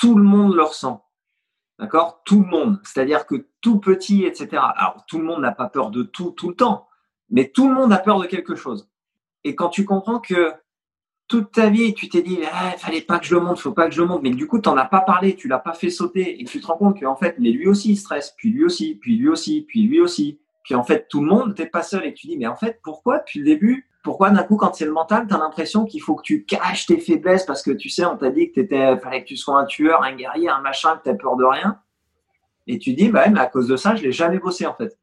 tout le monde le ressent. D'accord? Tout le monde. C'est-à-dire que tout petit, etc. Alors, tout le monde n'a pas peur de tout, tout le temps. Mais tout le monde a peur de quelque chose. Et quand tu comprends que toute ta vie, tu t'es dit, il ah, fallait pas que je le monte, faut pas que je le monte, mais du coup, tu n'en as pas parlé, tu l'as pas fait sauter, et tu te rends compte qu'en fait, mais lui aussi, il stresse, puis lui aussi, puis lui aussi, puis lui aussi, puis en fait, tout le monde, t'es pas seul, et tu dis, mais en fait, pourquoi depuis le début, pourquoi d'un coup, quand c'est le mental, tu as l'impression qu'il faut que tu caches tes faiblesses parce que tu sais, on t'a dit que t'étais, fallait que tu sois un tueur, un guerrier, un machin, que tu peur de rien. Et tu dis, bah, mais à cause de ça, je l'ai jamais bossé, en fait.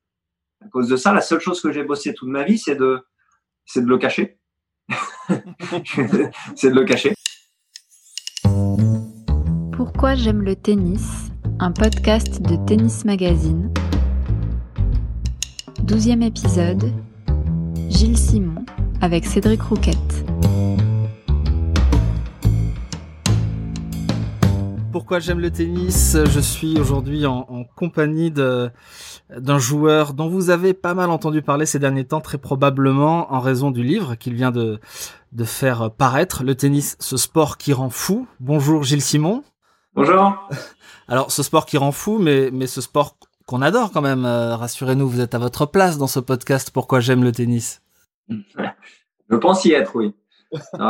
À cause de ça, la seule chose que j'ai bossé toute ma vie, c'est de, c'est de le cacher. c'est de le cacher. Pourquoi j'aime le tennis? Un podcast de Tennis Magazine. Douzième épisode. Gilles Simon avec Cédric Rouquette. Pourquoi j'aime le tennis? Je suis aujourd'hui en, compagnie d'un joueur dont vous avez pas mal entendu parler ces derniers temps, très probablement en raison du livre qu'il vient de, de faire paraître, Le tennis, ce sport qui rend fou. Bonjour Gilles Simon. Bonjour. Alors ce sport qui rend fou, mais, mais ce sport qu'on adore quand même, euh, rassurez-nous, vous êtes à votre place dans ce podcast Pourquoi j'aime le tennis? Je pense y être, oui.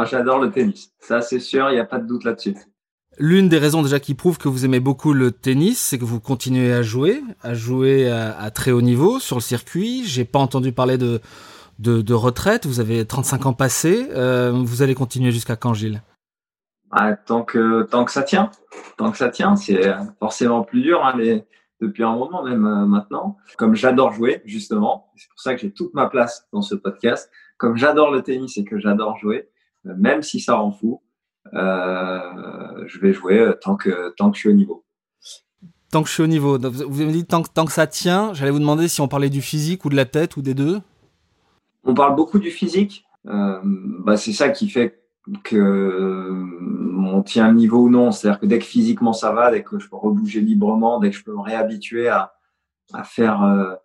J'adore le tennis. Ça, c'est sûr, il n'y a pas de doute là-dessus. L'une des raisons déjà qui prouve que vous aimez beaucoup le tennis, c'est que vous continuez à jouer, à jouer à, très haut niveau sur le circuit. J'ai pas entendu parler de, de, retraite. Vous avez 35 ans passés. Euh, vous allez continuer jusqu'à quand, Gilles? Ah, tant que tant que ça tient, tant que ça tient, c'est forcément plus dur, hein, mais depuis un moment même euh, maintenant. Comme j'adore jouer, justement, c'est pour ça que j'ai toute ma place dans ce podcast comme j'adore le tennis et que j'adore jouer, euh, même si ça rend fou, euh, je vais jouer tant que, tant que je suis au niveau. Tant que je suis au niveau. Vous me dites tant que, tant que ça tient, j'allais vous demander si on parlait du physique ou de la tête ou des deux. On parle beaucoup du physique. bah c'est ça qui fait que on tient le niveau ou non. C'est-à-dire que dès que physiquement ça va, dès que je peux rebouger librement, dès que je peux me réhabituer à, à faire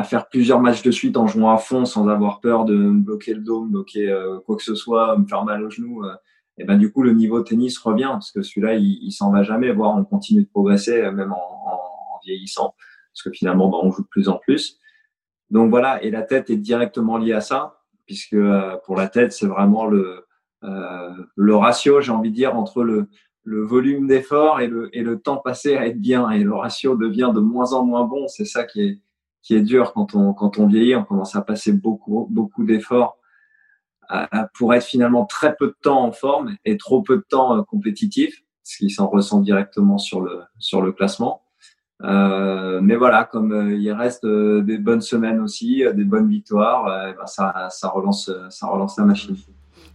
à faire plusieurs matchs de suite en jouant à fond sans avoir peur de me bloquer le dos, me bloquer euh, quoi que ce soit, me faire mal au genou, euh, et ben du coup le niveau tennis revient parce que celui-là il, il s'en va jamais, voire on continue de progresser euh, même en, en, vieillissant parce que finalement ben, on joue de plus en plus. Donc voilà, et la tête est directement liée à ça puisque pour la tête c'est vraiment le le ratio, j'ai envie de dire, entre le le volume d'effort et le, et le temps passé à être bien. Et le ratio devient de moins en moins bon. C'est ça qui est, qui est dur quand on, quand on vieillit, on commence à passer beaucoup, beaucoup d'efforts pour être finalement très peu de temps en forme et trop peu de temps euh, compétitif, ce qui s'en ressent directement sur le, sur le classement. Euh, mais voilà, comme euh, il reste euh, des bonnes semaines aussi, des bonnes victoires, ben ça, ça, relance, ça relance la machine.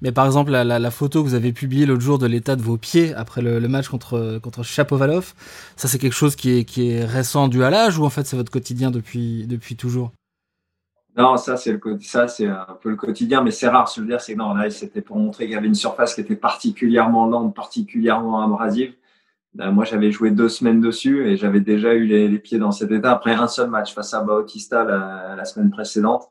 Mais par exemple, la, la, la, photo que vous avez publiée l'autre jour de l'état de vos pieds après le, le match contre, contre Chapovalov, ça c'est quelque chose qui est, qui est récent dû à l'âge ou en fait c'est votre quotidien depuis, depuis toujours? Non, ça c'est le ça c'est un peu le quotidien, mais c'est rare. Veux dire, c'est non, là c'était pour montrer qu'il y avait une surface qui était particulièrement lente, particulièrement abrasive. moi, j'avais joué deux semaines dessus et j'avais déjà eu les, les, pieds dans cet état après un seul match face à Bautista la, la semaine précédente.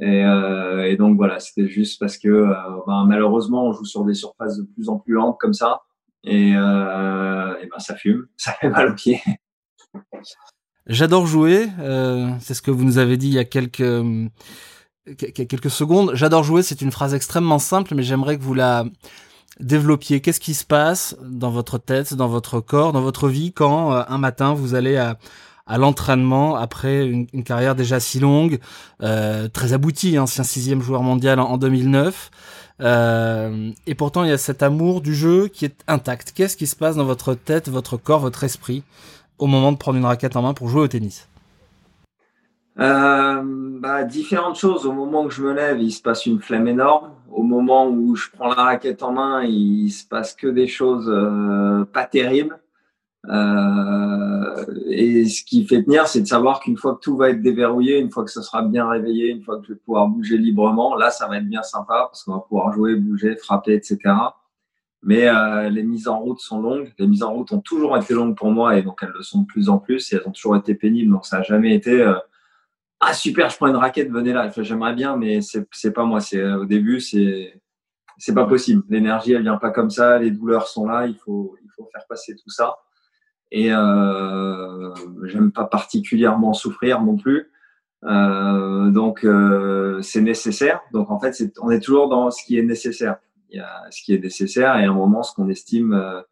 Et, euh, et, donc voilà, c'était juste parce que euh, ben, malheureusement on joue sur des surfaces de plus en plus lentes comme ça, et, euh, ben ça fume, ça fait mal aux pieds. J'adore jouer, c'est ce que vous nous avez dit il y a quelques quelques secondes. J'adore jouer, c'est une phrase extrêmement simple, mais j'aimerais que vous la développiez. Qu'est-ce qui se passe dans votre tête, dans votre corps, dans votre vie quand un matin vous allez à à l'entraînement après une, une, carrière déjà si longue, euh, très aboutie, ancien hein, sixième joueur mondial en, en 2009. Euh, et pourtant, il y a cet amour du jeu qui est intact. Qu'est-ce qui se passe dans votre tête, votre corps, votre esprit au moment de prendre une raquette en main pour jouer au tennis? Euh, bah, Différentes choses. Au moment où je me lève, il se passe une flemme énorme. Au moment où je prends la raquette en main, il se passe que des choses euh, pas terribles. Euh, et ce qui fait tenir, c'est de savoir qu'une fois que tout va être déverrouillé, une fois que ça sera bien réveillé, une fois que je vais pouvoir bouger librement, là, ça va être bien sympa parce qu'on va pouvoir jouer, bouger, frapper, etc. Mais euh, les mises en route sont longues. Les mises en route ont toujours été longues pour moi et donc elles le sont de plus en plus et elles ont toujours été pénibles. Donc ça n'a jamais été euh, ah super, je prends une raquette, venez là. J'aimerais bien, mais c'est pas moi. C'est au début, c'est c'est pas possible. L'énergie, elle vient pas comme ça. Les douleurs sont là. Il faut il faut faire passer tout ça. Et euh, j'aime pas particulièrement souffrir non plus. Euh, donc euh, c'est nécessaire. Donc en fait, on est toujours dans ce qui est nécessaire. Il y a ce qui est nécessaire et à un moment ce qu'on estime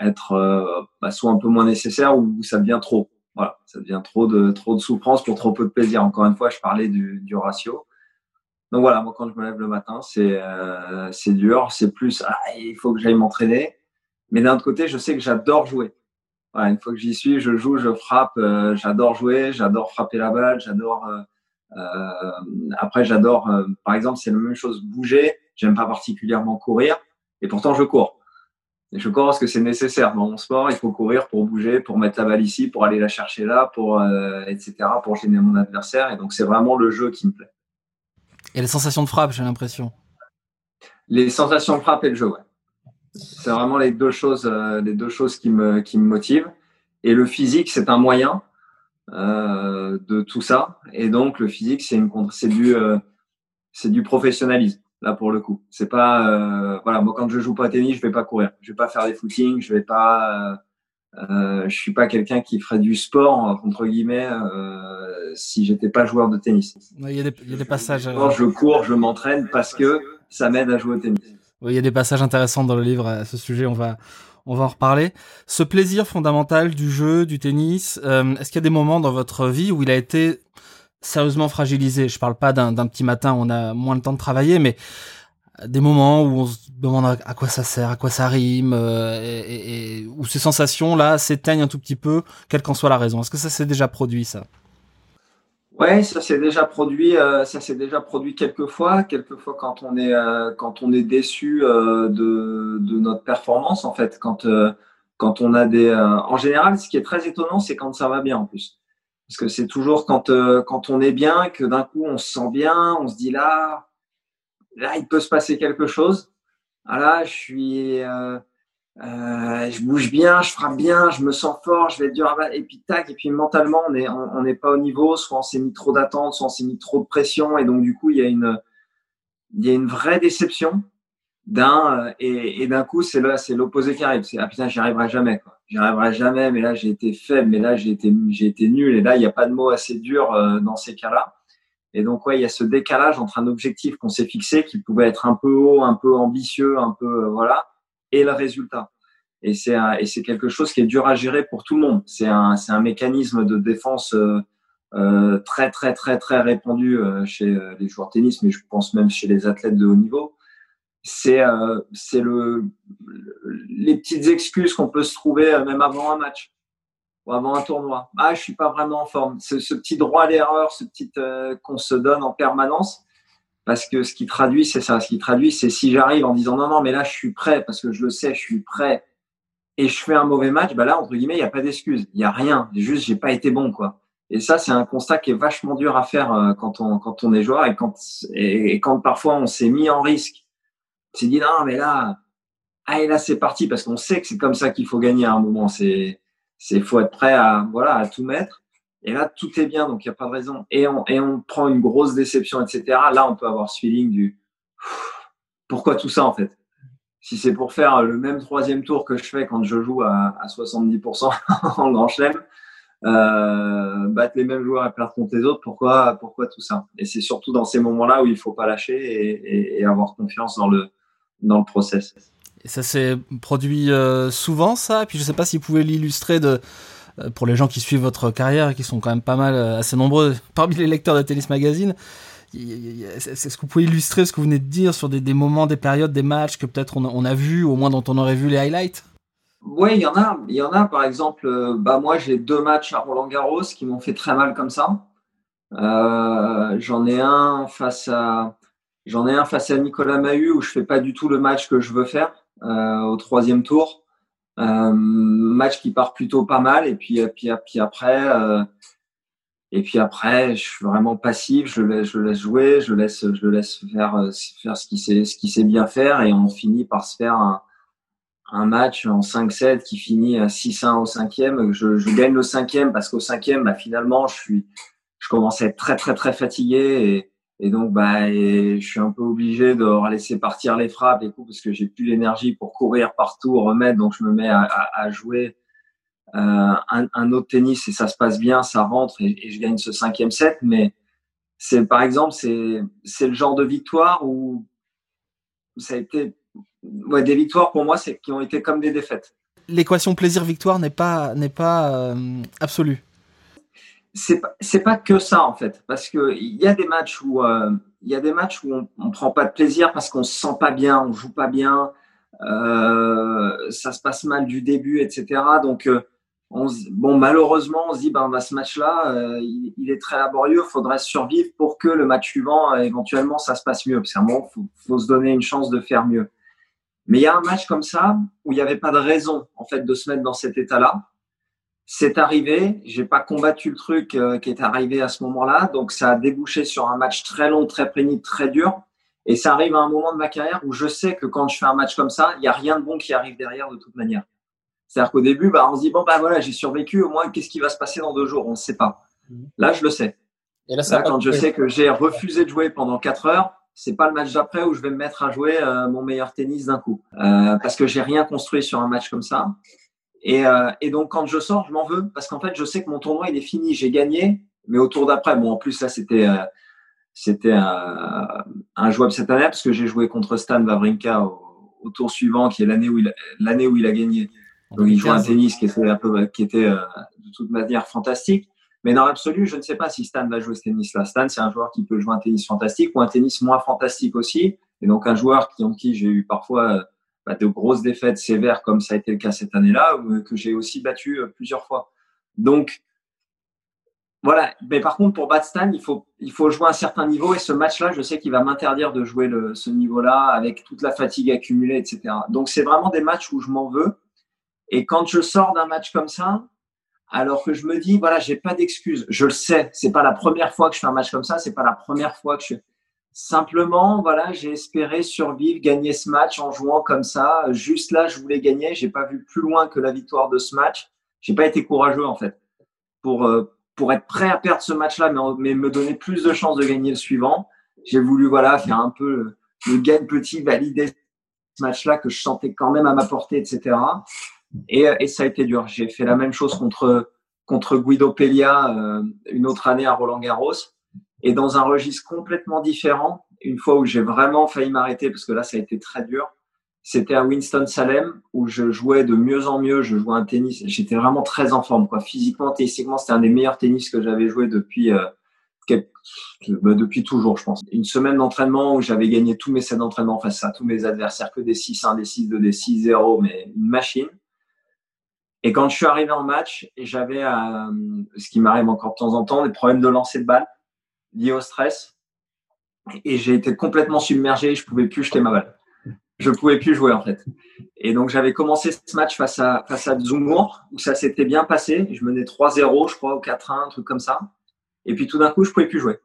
être bah, soit un peu moins nécessaire ou ça devient trop. Voilà, ça devient trop de trop de souffrance pour trop peu de plaisir. Encore une fois, je parlais du, du ratio. Donc voilà, moi quand je me lève le matin, c'est euh, dur, c'est plus ah, il faut que j'aille m'entraîner. Mais d'un autre côté, je sais que j'adore jouer une fois que j'y suis, je joue, je frappe. Euh, j'adore jouer, j'adore frapper la balle, j'adore. Euh, euh, après, j'adore, par exemple, c'est la même chose, bouger. J'aime pas particulièrement courir, et pourtant je cours. Et je cours parce que c'est nécessaire dans mon sport. Il faut courir pour bouger, pour mettre la balle ici, pour aller la chercher là, pour etc. pour gêner mon adversaire. Et donc c'est vraiment le jeu qui me plaît. Et les sensations de frappe, j'ai l'impression. Les sensations de frappe et le jeu, ouais. C'est vraiment les deux choses, euh, les deux choses qui me, qui me motivent. Et le physique, c'est un moyen euh, de tout ça. Et donc, le physique, c'est une, c'est du, euh, c'est du professionnalisme là pour le coup. C'est pas, euh, voilà, moi quand je joue pas au tennis, je vais pas courir, je vais pas faire des footings, je vais pas, euh, je suis pas quelqu'un qui ferait du sport entre guillemets si j'étais pas joueur de tennis. Il y, a des, il y a des passages. Je cours, je m'entraîne parce que ça m'aide à jouer au tennis. Il y a des passages intéressants dans le livre à ce sujet, on va, on va en reparler. Ce plaisir fondamental du jeu, du tennis, euh, est-ce qu'il y a des moments dans votre vie où il a été sérieusement fragilisé? Je parle pas d'un petit matin où on a moins le temps de travailler, mais des moments où on se demande à quoi ça sert, à quoi ça rime, euh, où ces sensations-là s'éteignent un tout petit peu, quelle qu'en soit la raison? Est-ce que ça s'est déjà produit, ça? Ouais, ça s'est déjà produit. Euh, ça s'est déjà produit quelques fois. Quelques fois quand on est euh, quand on est déçu euh, de, de notre performance en fait. Quand quand on a des. en général, ce qui est très étonnant, c'est quand ça va bien en plus. Parce que c'est toujours quand quand on est bien que d'un coup on se sent bien, on se dit là là il peut se passer quelque chose. Ah là, je suis euh, je bouge bien, je frappe bien, je me sens fort, je vais être dur et puis tac, et puis mentalement on est on n'est pas au niveau, soit on s'est mis trop d'attente, soit on s'est mis trop de pression, et donc du coup il y a une il y a une vraie déception d'un et, et d'un coup c'est là c'est l'opposé qui arrive, c'est ah putain j'y arriverai jamais quoi, j'y arriverai jamais, mais là j'ai été faible, mais là j'ai été j'ai été nul, et là il n'y a pas de mots assez durs euh, dans ces cas-là. Et donc ouais il y a ce décalage entre un objectif qu'on s'est fixé qui pouvait être un peu haut, un peu ambitieux, un peu euh, voilà et le résultat. Et c'est et c'est quelque chose qui est dur à gérer pour tout le monde. C'est un c'est un mécanisme de défense euh, euh, très très très très répandu euh, chez euh, les joueurs de tennis, mais je pense même chez les athlètes de haut niveau. C'est euh, c'est le les petites excuses qu'on peut se trouver même avant un match ou avant un tournoi. Ah, je suis pas vraiment en forme. Ce, ce petit droit à l'erreur, ce petit qu'on se donne en permanence parce que ce qui traduit, c'est ça. Ce qui traduit, c'est si j'arrive en disant non, non, mais là, je suis prêt parce que je le sais, je suis prêt et je fais un mauvais match, bah là, entre guillemets, il n'y a pas d'excuse. Il n'y a rien. Juste, j'ai pas été bon, quoi. Et ça, c'est un constat qui est vachement dur à faire euh, quand on, quand on est joueur et quand, et, quand parfois on s'est mis en risque. On s'est dit, non, mais là, ah, et là, c'est parti parce qu'on sait que c'est comme ça qu'il faut gagner à un moment. C'est, c'est, faut être prêt à, voilà, à tout mettre. Et là, tout est bien, donc il n'y a pas de raison. Et on, et on prend une grosse déception, etc. Là, on peut avoir ce feeling du pourquoi tout ça en fait? Si c'est pour faire le même troisième tour que je fais quand je joue à, à 70% en grand chelem, euh, battre les mêmes joueurs et perdre contre les autres, pourquoi, pourquoi tout ça? Et c'est surtout dans ces moments-là où il faut pas lâcher et, avoir confiance dans le, dans le process. Et ça s'est produit euh, souvent, ça? Et puis je sais pas si vous pouvez l'illustrer de pour les gens qui suivent votre carrière et qui sont quand même pas mal, euh, assez nombreux parmi les lecteurs de Tennis Magazine. Est-ce que vous pouvez illustrer ce que vous venez de dire sur des, moments, des périodes, des matchs que peut-être on, on, a vu, au moins dont on aurait vu les highlights? Oui, il y en a. Il y en a, par exemple, euh, bah moi j'ai deux matchs à Roland Garros qui m'ont fait très mal comme ça. Euh, j'en ai un face à j'en ai un face à Nicolas Mahut où je fais pas du tout le match que je veux faire euh, au troisième tour. Euh, match qui part plutôt pas mal. Et puis puis, puis après euh, et puis après je suis vraiment passif. Je laisse je laisse jouer. Je laisse je laisse faire faire ce qu'il sait ce qu'il sait bien faire. Et on finit par se faire un, un match en 5-7 qui finit à 6-1 au cinquième. Je, je gagne le cinquième parce qu'au cinquième bah, finalement je suis je commence à être très très très fatigué et Et donc, bah, je suis un peu obligé de laisser partir les frappes et tout, parce que j'ai plus l'énergie pour courir partout, remettre. Donc, je me mets à, jouer euh, un, autre tennis et ça se passe bien, ça rentre et, je gagne ce cinquième set. Mais c'est, par exemple, c'est, c'est le genre de victoire où ça a été, ouais, des victoires pour moi, c'est qui ont été comme des défaites. L'équation plaisir-victoire n'est pas, n'est pas euh, absolue c'est pas c'est pas que ça en fait. Parce que il y a des matchs où euh, il y a des matchs où on, on prend pas de plaisir parce qu'on se sent pas bien on joue pas bien euh, ça se passe mal du début etc donc euh, on, bon malheureusement on se dit ben bah, ce match là euh, il, est très laborieux faudrait survivre pour que le match suivant éventuellement ça se passe mieux. Parce qu'à un moment faut, faut se donner une chance de faire mieux. Mais il y a un match comme ça où il n'y avait pas de raison en fait de se mettre dans cet état là c'est arrivé, j'ai pas combattu le truc euh, qui est arrivé à ce moment-là, donc ça a débouché sur un match très long, très pénible, très dur. Et ça arrive à un moment de ma carrière où je sais que quand je fais un match comme ça, il n'y a rien de bon qui arrive derrière de toute manière. C'est-à-dire qu'au début, bah, on se dit bon bah voilà, j'ai survécu. Au moins, qu'est-ce qui va se passer dans deux jours? On ne sait pas. Mhm. Là, je le sais. Et là, ça quand je sais que j'ai refusé de jouer pendant quatre heures, c'est pas le match d'après où je vais me mettre à jouer euh, mon meilleur tennis d'un coup, euh, parce que j'ai rien construit sur un match comme ça. Euh, et, donc, quand je sors, je m'en veux parce qu'en fait, je sais que mon tournoi, il est fini. J'ai gagné, mais au tour d'après, bon, en plus, là, c'était euh, c'était un, un, jouable cette année parce que j'ai joué contre Stan Wawrinka au, tour suivant, qui est l'année où il l'année où il a gagné. Donc, il joue un tennis qui était un peu, qui était euh, de toute manière fantastique. Mais dans l'absolu, je ne sais pas si Stan va jouer ce tennis-là. Stan, c'est un joueur qui peut jouer un tennis fantastique ou un tennis moins fantastique aussi. Et donc, un joueur qui, en qui j'ai eu parfois bah, de grosses défaites sévères comme ça a été le cas cette année-là, euh, que j'ai aussi battu euh, plusieurs fois. Donc, voilà. Mais par contre, pour Batstan, il faut, il faut jouer un certain niveau et ce match-là, je sais qu'il va m'interdire de jouer ce niveau-là avec toute la fatigue accumulée, etc. Donc, c'est vraiment des matchs où je m'en veux. Et quand je sors d'un match comme ça, alors que je me dis, voilà, j'ai pas d'excuses. Je le sais. C'est pas la première fois que je fais un match comme ça. C'est pas la première fois que je, Simplement, voilà, j'ai espéré survivre, gagner ce match en jouant comme ça. Juste là, je voulais gagner. J'ai pas vu plus loin que la victoire de ce match. J'ai pas été courageux en fait pour euh, pour être prêt à perdre ce match-là, mais, mais, me donner plus de chances de gagner le suivant. J'ai voulu voilà faire un peu le, gain petit, valider ce match-là que je sentais quand même à ma portée, etc. Et, et ça a été dur. J'ai fait la même chose contre contre Guido Peglia euh, une autre année à Roland Garros et dans un registre complètement différent, une fois où j'ai vraiment failli m'arrêter, parce que là, ça a été très dur, c'était à Winston-Salem, où je jouais de mieux en mieux, je jouais un tennis, j'étais vraiment très en forme, quoi. Physiquement, tennistiquement, c'était un des meilleurs tennis que j'avais joué depuis, euh, bah, depuis toujours, je pense. Une semaine d'entraînement où j'avais gagné tous mes sets d'entraînement face à tous mes adversaires, que des 6-1, des 6-2, des 6-0, mais une machine. Et quand je suis arrivé en match, j'avais, euh, ce qui m'arrive encore de temps en temps, des problèmes de lancer de balle lié au stress. Et j'ai été complètement submergé, je pouvais plus jeter ma balle. Je pouvais plus jouer en fait. Et donc j'avais commencé ce match face à face à Zumur où ça s'était bien passé. Je menais 3-0, je crois, ou 4-1, un truc comme ça. Et puis tout d'un coup, je pouvais plus jouer.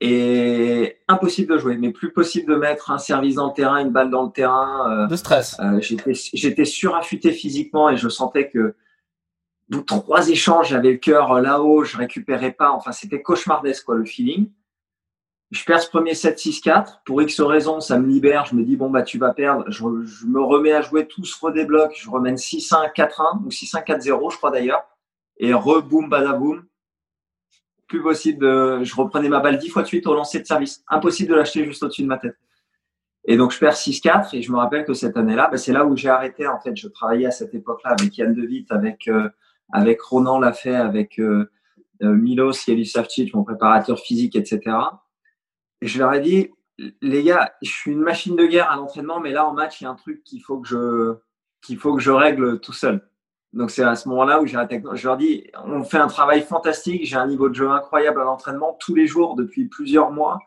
Et impossible de jouer, mais plus possible de mettre un service dans le terrain, une balle dans le terrain. Euh, de stress. Euh, j'étais suraffûté physiquement et je sentais que bout trois échanges, j'avais le cœur là-haut, je récupérais pas. Enfin, c'était cauchemardesque, quoi, le feeling. Je perds ce premier 7-6-4. Pour X raisons, ça me libère. Je me dis, bon, bah, tu vas perdre. Je, me remets à jouer, tout se redébloque. Je remène 6-1, 4-1, ou 6-1, 4-0, je crois d'ailleurs. Et reboum, badaboum. Plus possible de, je reprenais ma balle dix fois de suite au lancer de service. Impossible de l'acheter juste au-dessus de ma tête. Et donc, je perds 6-4 et je me rappelle que cette année-là, bah, c'est là où j'ai arrêté. En fait, je travaillais à cette époque-là avec Yann Devitt, avec, euh, avec Ronan l'a fait, avec euh, euh Milos Jelisavcic, mon préparateur physique, etc. Et je leur ai dit, les gars, je suis une machine de guerre à l'entraînement, mais là en match, il y a un truc qu'il faut que je qu'il faut que je règle tout seul. Donc c'est à ce moment-là où j'ai je leur dis, on fait un travail fantastique, j'ai un niveau de jeu incroyable à l'entraînement tous les jours depuis plusieurs mois.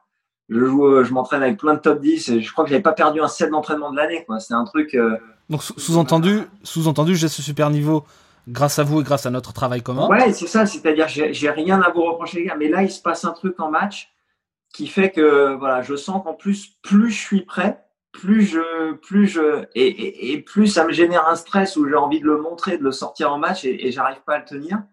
Je joue, je m'entraîne avec plein de top 10 et je crois que j'avais pas perdu un set d'entraînement de l'année. C'est un truc. Euh, Donc sous-entendu, sous-entendu, j'ai ce super niveau grâce à vous et grâce à notre travail commun. Ouais, c'est ça. C'est-à-dire, j'ai rien à vous reprocher, les gars. Mais là, il se passe un truc en match qui fait que voilà, je sens qu'en plus, plus je suis prêt, plus je, plus je, et, et, plus ça me génère un stress où j'ai envie de le montrer, de le sortir en match et, et j'arrive pas à le tenir.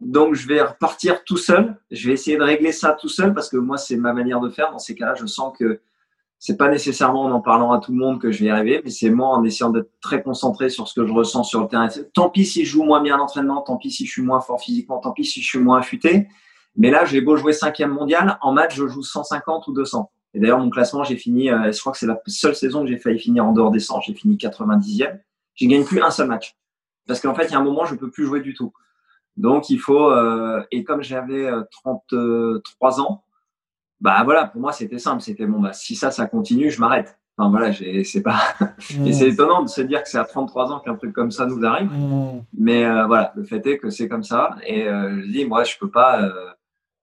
Donc, je vais repartir tout seul. Je vais essayer de régler ça tout seul parce que moi, c'est ma manière de faire. Dans ces cas-là, je sens que c'est pas nécessairement en en parlant à tout le monde que je vais y arriver, mais c'est moi en essayant d'être très concentré sur ce que je ressens sur le terrain. Tant pis si je joue moins bien l'entraînement, tant pis si je suis moins fort physiquement, tant pis si je suis moins affûté. Mais là, j'ai beau jouer cinquième mondial, en match, je joue 150 ou 200. Et d'ailleurs, mon classement, j'ai fini, euh, je crois que c'est la seule saison que j'ai failli finir en dehors des 100. J'ai fini 90e. J'ai gagné plus un seul match. Parce qu'en fait, il y a un moment, je peux plus jouer du tout. Donc, il faut, euh, et comme j'avais 33 euh, ans, bah voilà, pour moi, c'était simple. C'était bon, bah, si ça, ça continue, je m'arrête. Enfin voilà, c'est pas. et c'est étonnant de se dire que c'est à 33 ans qu'un truc comme ça nous arrive. Mais euh, voilà, le fait est que c'est comme ça. Et euh, je dis, moi, je peux pas. Euh...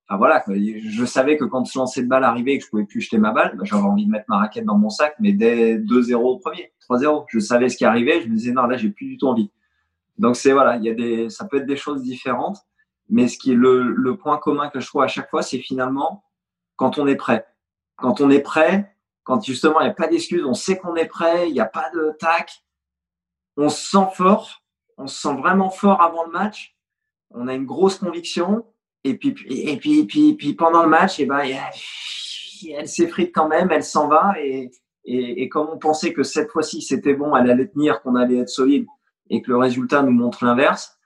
Enfin voilà, je savais que quand ce lancer de balle arrivait et que je pouvais plus jeter ma balle, bah, j'avais envie de mettre ma raquette dans mon sac, mais dès 2-0 au premier, 3-0, je savais ce qui arrivait. Je me disais non, là, j'ai plus du tout envie. Donc c'est voilà, il y a des, ça peut être des choses différentes, mais ce qui est le, le point commun que je trouve à chaque fois, c'est finalement quand on est prêt. Quand on est prêt, quand justement il n'y a pas d'excuse, on sait qu'on est prêt, il n'y a pas de tac, on se sent fort, on se sent vraiment fort avant le match, on a une grosse conviction, et puis, et puis, et puis, puis pendant le match, et eh ben, elle s'effrite quand même, elle s'en va, et, et, et, comme on pensait que cette fois-ci c'était bon, elle allait tenir, qu'on allait être solide, et que le résultat nous montre l'inverse,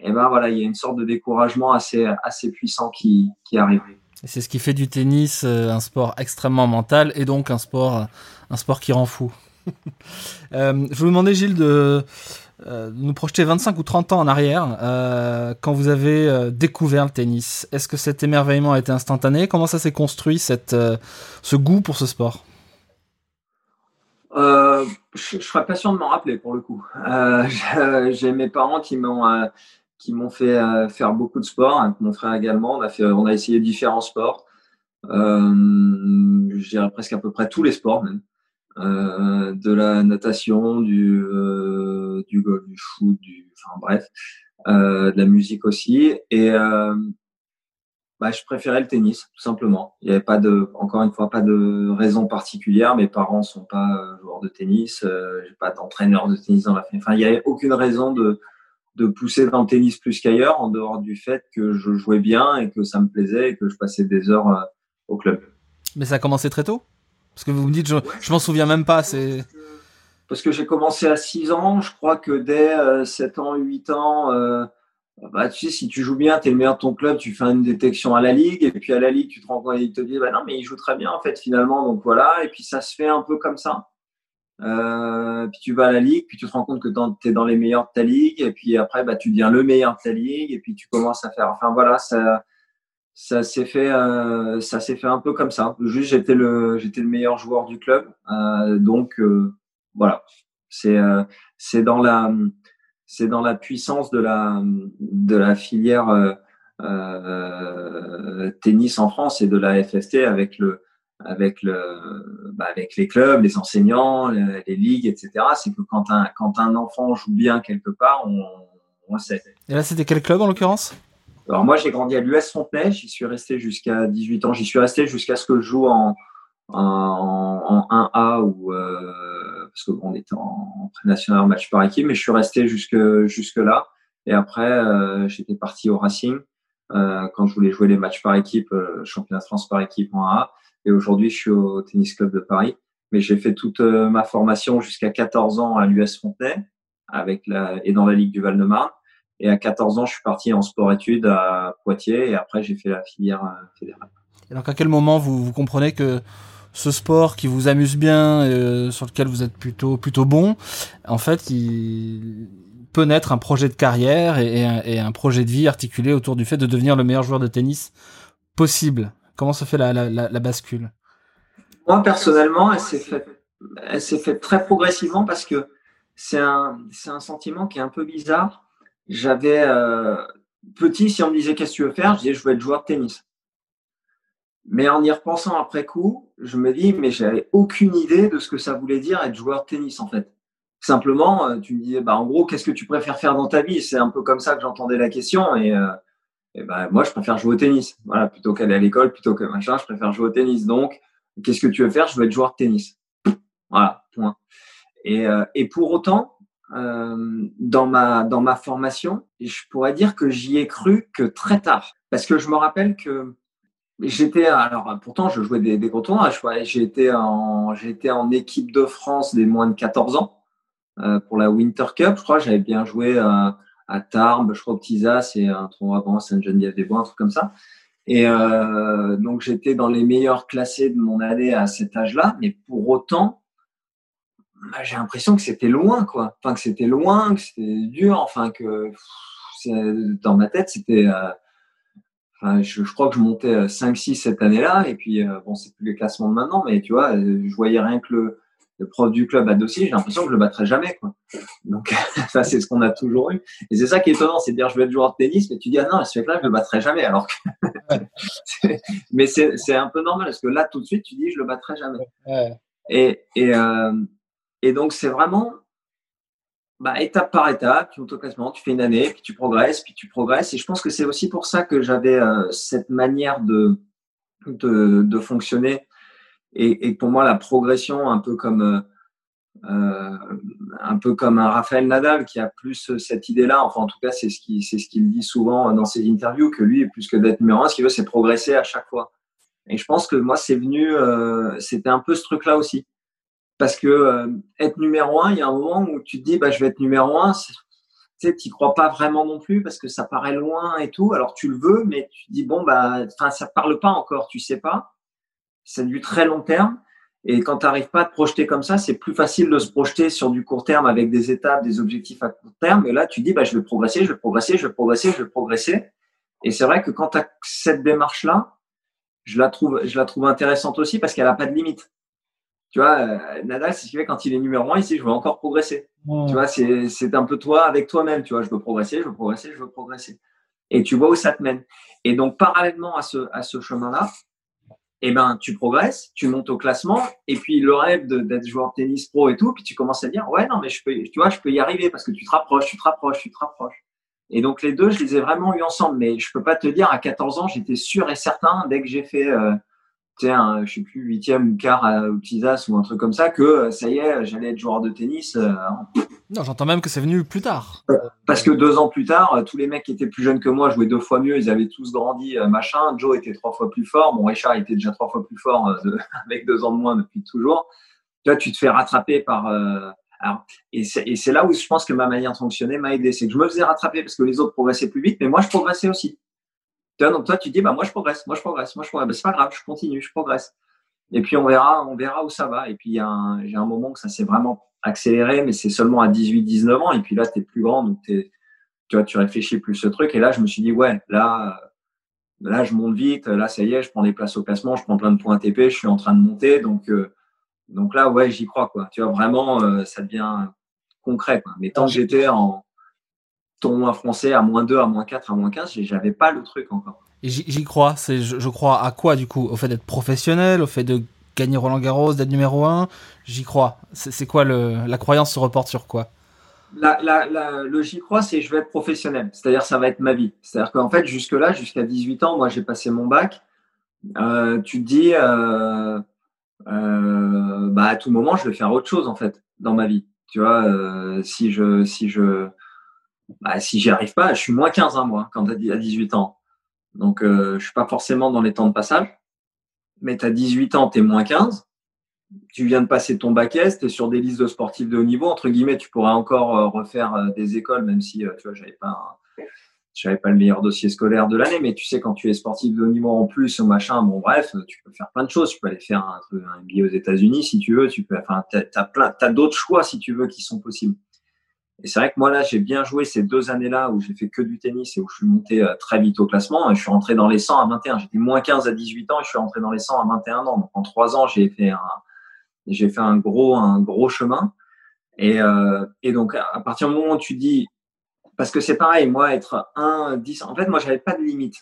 et eh ben voilà, il y a une sorte de découragement assez, assez puissant qui, qui arrive. C'est ce qui fait du tennis euh, un sport extrêmement mental et donc un sport, qui rend fou. euh, je vous demandais, Gilles, de, euh, nous projeter 25 ou 30 ans en arrière, quand vous avez découvert le tennis. Est-ce que cet émerveillement a été instantané? Comment ça s'est construit, cette, ce goût pour ce sport? Je, je serais pas de m'en rappeler pour le coup. J'ai mes parents qui m'ont qui m'ont fait euh, faire beaucoup de sport, avec mon frère également. On a, fait, on a essayé différents sports. Euh, je dirais presque à peu près tous les sports même. Euh, de la natation, du, euh, du golf, du foot, du, enfin bref, euh, de la musique aussi. Et euh, bah, je préférais le tennis, tout simplement. Il n'y avait pas de, encore une fois, pas de raison particulière. Mes parents sont pas joueurs de tennis, j'ai pas d'entraîneur de tennis dans la famille. Enfin, il n'y avait aucune raison de, de pousser dans le tennis plus qu'ailleurs, en dehors du fait que je jouais bien et que ça me plaisait et que je passais des heures euh, au club. Mais ça a commencé très tôt? Parce que vous me dites, je, je m'en souviens même pas. C'est Parce que j'ai commencé à 6 ans, je crois que dès 7 euh, ans, 8 ans, euh, bah, tu sais, si tu joues bien, tu es le meilleur de ton club, tu fais une détection à la ligue, et puis à la ligue, tu te rends compte, il te dit, bah non, mais il joue très bien en fait finalement, donc voilà, et puis ça se fait un peu comme ça. Euh, puis tu vas à la ligue, puis tu te rends compte que tu es dans les meilleurs de ta ligue, et puis après, bah, tu deviens le meilleur de ta ligue, et puis tu commences à faire. Enfin voilà, ça, ça s'est fait, euh, ça s'est fait un peu comme ça. Juste, j'étais le, j'étais le meilleur joueur du club, euh, donc euh, voilà. C'est, euh, c'est dans la, c'est dans la puissance de la, de la filière tennis en France et de la FST avec le avec le, bah avec les clubs, les enseignants, les, ligues, etc. C'est que quand un quand un enfant joue bien quelque part, on, on sait. Et là, c'était quel club en l'occurrence? Alors moi, j'ai grandi à l'US Fontenay. J'y suis resté jusqu'à 18 ans. J'y suis resté jusqu'à ce que je joue en en, en 1A ou euh, parce qu'on était en, pré-national match par équipe, mais je suis resté jusque jusque là. Et après, euh, j'étais parti au Racing euh, quand je voulais jouer les matchs par équipe, euh, championnat de France par équipe en A. Et aujourd'hui, je suis au Tennis Club de Paris. Mais j'ai fait toute euh, ma formation jusqu'à 14 ans à l'US Fontenay avec la, et dans la Ligue du Val-de-Marne. Et à 14 ans, je suis parti en sport-études à Poitiers et après, j'ai fait la filière euh, fédérale. Et donc, à quel moment vous, vous comprenez que ce sport qui vous amuse bien, euh, sur lequel vous êtes plutôt, plutôt bon, en fait, il peut naître un projet de carrière et, un projet de vie articulé autour du fait de devenir le meilleur joueur de tennis possible? Comment se fait la, la, bascule? Moi, personnellement, elle s'est faite faite très progressivement parce que c'est un, un sentiment qui est un peu bizarre. J'avais euh, petit, si on me disait qu'est-ce que tu veux faire, je disais je veux être joueur de tennis. Mais en y repensant après coup, je me dis mais j'avais aucune idée de ce que ça voulait dire être joueur de tennis en fait. Simplement, euh, tu me disais bah en gros qu'est-ce que tu préfères faire dans ta vie? C'est un peu comme ça que j'entendais la question et euh, eh ben moi je préfère jouer au tennis. Voilà, plutôt qu'aller à l'école, plutôt que machin, je préfère jouer au tennis. Donc, qu'est-ce que tu veux faire? Je veux être joueur de tennis. Voilà, point. Et, euh, et pour autant, euh, dans ma dans ma formation, je pourrais dire que j'y ai cru que très tard, parce que je me rappelle que j'étais alors pourtant je jouais des, des gros tournois, j'étais en j'étais en équipe de France des moins de 14 ans euh, pour la Winter Cup, je crois, j'avais bien joué à, Tarbes, je crois au Tisa, c'est un tournoi avant Saint-Geneviève-des-Bois, un truc comme ça. Et euh, donc j'étais dans les meilleurs classés de mon année à cet âge-là, mais pour autant, bah, j'ai l'impression que c'était loin, quoi. Enfin, que c'était loin, que c'était dur, enfin, que dans ma tête, c'était. Euh, enfin, je, crois que je montais 5-6 cette année-là, et puis, euh, bon, c'est plus les classements de maintenant, mais tu vois, je voyais rien que le, le prof du club à dossier, j'ai l'impression que je le battrai jamais. Quoi. Donc, ça, c'est ce qu'on a toujours eu. Et c'est ça qui est étonnant, c'est de dire je vais être joueur de tennis, mais tu dis ah non, ce mec-là, je le battrai jamais. Alors que... mais c'est un peu normal parce que là, tout de suite, tu dis je le battrai jamais. Ouais. Et, et, euh, et donc, c'est vraiment bah, étape par étape, tu montes au classement, tu fais une année, puis tu progresses, puis tu progresses. Et je pense que c'est aussi pour ça que j'avais euh, cette manière de, de, de fonctionner et, et, pour moi, la progression, un peu comme euh, euh, un peu comme un Raphaël Nadal qui a plus cette idée-là. Enfin, en tout cas, c'est ce qu'il ce qu'il dit souvent dans ses interviews que lui, plus que d'être numéro un, ce qu'il veut, c'est progresser à chaque fois. Et je pense que moi, c'est venu, euh, c'était un peu ce truc-là aussi, parce que euh, être numéro un, il y a un moment où tu te dis, bah, je vais être numéro un. Tu sais, crois pas vraiment non plus parce que ça paraît loin et tout. Alors tu le veux, mais tu te dis bon bah, enfin ça parle pas encore, tu sais pas c'est du très long terme. Et quand tu n'arrives pas à te projeter comme ça, c'est plus facile de se projeter sur du court terme avec des étapes, des objectifs à court terme. Et là, tu dis, bah, je vais progresser, je vais progresser, je vais progresser, je vais progresser. Et c'est vrai que quand tu as cette démarche-là, je la trouve, je la trouve intéressante aussi parce qu'elle n'a pas de limite. Tu vois, euh, Nadal, c'est ce qu'il fait quand il est numéro un, il sait, je veux encore progresser. Tu vois, c'est un peu toi avec toi-même. Tu vois, je veux progresser, je veux progresser, je veux progresser. Et tu vois où ça te mène. Et donc, parallèlement à ce, à ce chemin-là, eh ben, tu progresses, tu montes au classement, et puis le rêve d'être joueur de tennis pro et tout, puis tu commences à dire, ouais, non, mais je peux, tu vois, je peux y arriver parce que tu te rapproches, tu te rapproches, tu te rapproches. Et donc, les deux, je les ai vraiment eu ensemble, mais je peux pas te dire, à 14 ans, j'étais sûr et certain, dès que j'ai fait, euh, tu sais, je sais plus, huitième ou quart à, au Tisas ou un truc comme ça, que euh, ça y est, j'allais être joueur de tennis. Euh, non, j'entends même que c'est venu plus tard. Parce que deux ans plus tard, euh, tous les mecs qui étaient plus jeunes que moi jouaient deux fois mieux, ils avaient tous grandi, machin. Joe était trois fois plus fort, mon Richard était déjà trois fois plus fort avec deux ans de moins depuis toujours. Tu vois, tu te fais rattraper par. Et c'est là où je pense que ma manière de fonctionner m'a aidé. C'est que je me faisais rattraper parce que les autres progressaient plus vite, mais moi, je progressais aussi donc toi, tu dis, bah, moi, je progresse, moi, je progresse, moi, je progresse. Bah, c'est pas grave, je continue, je progresse. Et puis, on verra, on verra où ça va. Et puis, j'ai un moment que ça s'est vraiment accéléré, mais c'est seulement à 18, 19 ans. Et puis là, tu es plus grand, donc tu vois, tu réfléchis plus ce truc. Et là, je me suis dit, ouais, là, là, je monte vite. Là, ça y est, je prends des places au classement, je prends plein de points ATP, je suis en train de monter. Donc, euh, donc là, ouais, j'y crois, quoi. Tu vois, vraiment, euh, ça devient concret, quoi. Mais tant que j'étais en, tournoi français à moins 2, à moins 4, à moins 15, j'avais pas le truc encore. J'y crois, je, crois à quoi du coup? Au fait d'être professionnel, au fait de gagner Roland Garros, d'être numéro 1 J'y crois. C'est quoi la croyance se reporte sur quoi? La, la, le j'y crois, c'est je vais être professionnel. C'est-à-dire ça va être ma vie. C'est-à-dire qu'en fait, jusque-là, jusqu'à 18 ans, moi j'ai passé mon bac. Euh, tu te dis, euh, euh, bah, à tout moment, je vais faire autre chose en fait dans ma vie. Tu vois, si je, bah, si j'y arrive pas, je suis moins 15 ans, moi, quand as 18 ans. Donc, je suis pas forcément dans les temps de passage. Mais tu as 18 ans, tu es moins 15. Tu viens de passer ton bac S, tu es sur des listes de sportifs de haut niveau. Entre guillemets, tu pourrais encore euh, refaire euh, des écoles, même si, euh, tu vois, j'avais pas, pas le meilleur dossier scolaire de l'année. Mais tu sais, quand tu es sportif de haut niveau en plus, machin, bon, bref, tu peux faire plein de choses. Tu peux aller faire un, billet aux États-Unis si tu veux. Tu peux, enfin, t'as, as plein, t'as d'autres choix si tu veux qui sont possibles. Et c'est vrai que moi là, j'ai bien joué ces deux années-là où j'ai fait que du tennis et où je suis monté euh, très vite au classement. Je suis rentré dans les 100 à 21. J'étais moins 15 à 18 ans et je suis rentré dans les 100 à 21 ans. Donc en trois ans, j'ai fait un, j'ai fait un gros, un gros chemin. Et, euh, et donc à partir du moment où tu dis, parce que c'est pareil, moi être 1, 10, en fait moi j'avais pas de limite.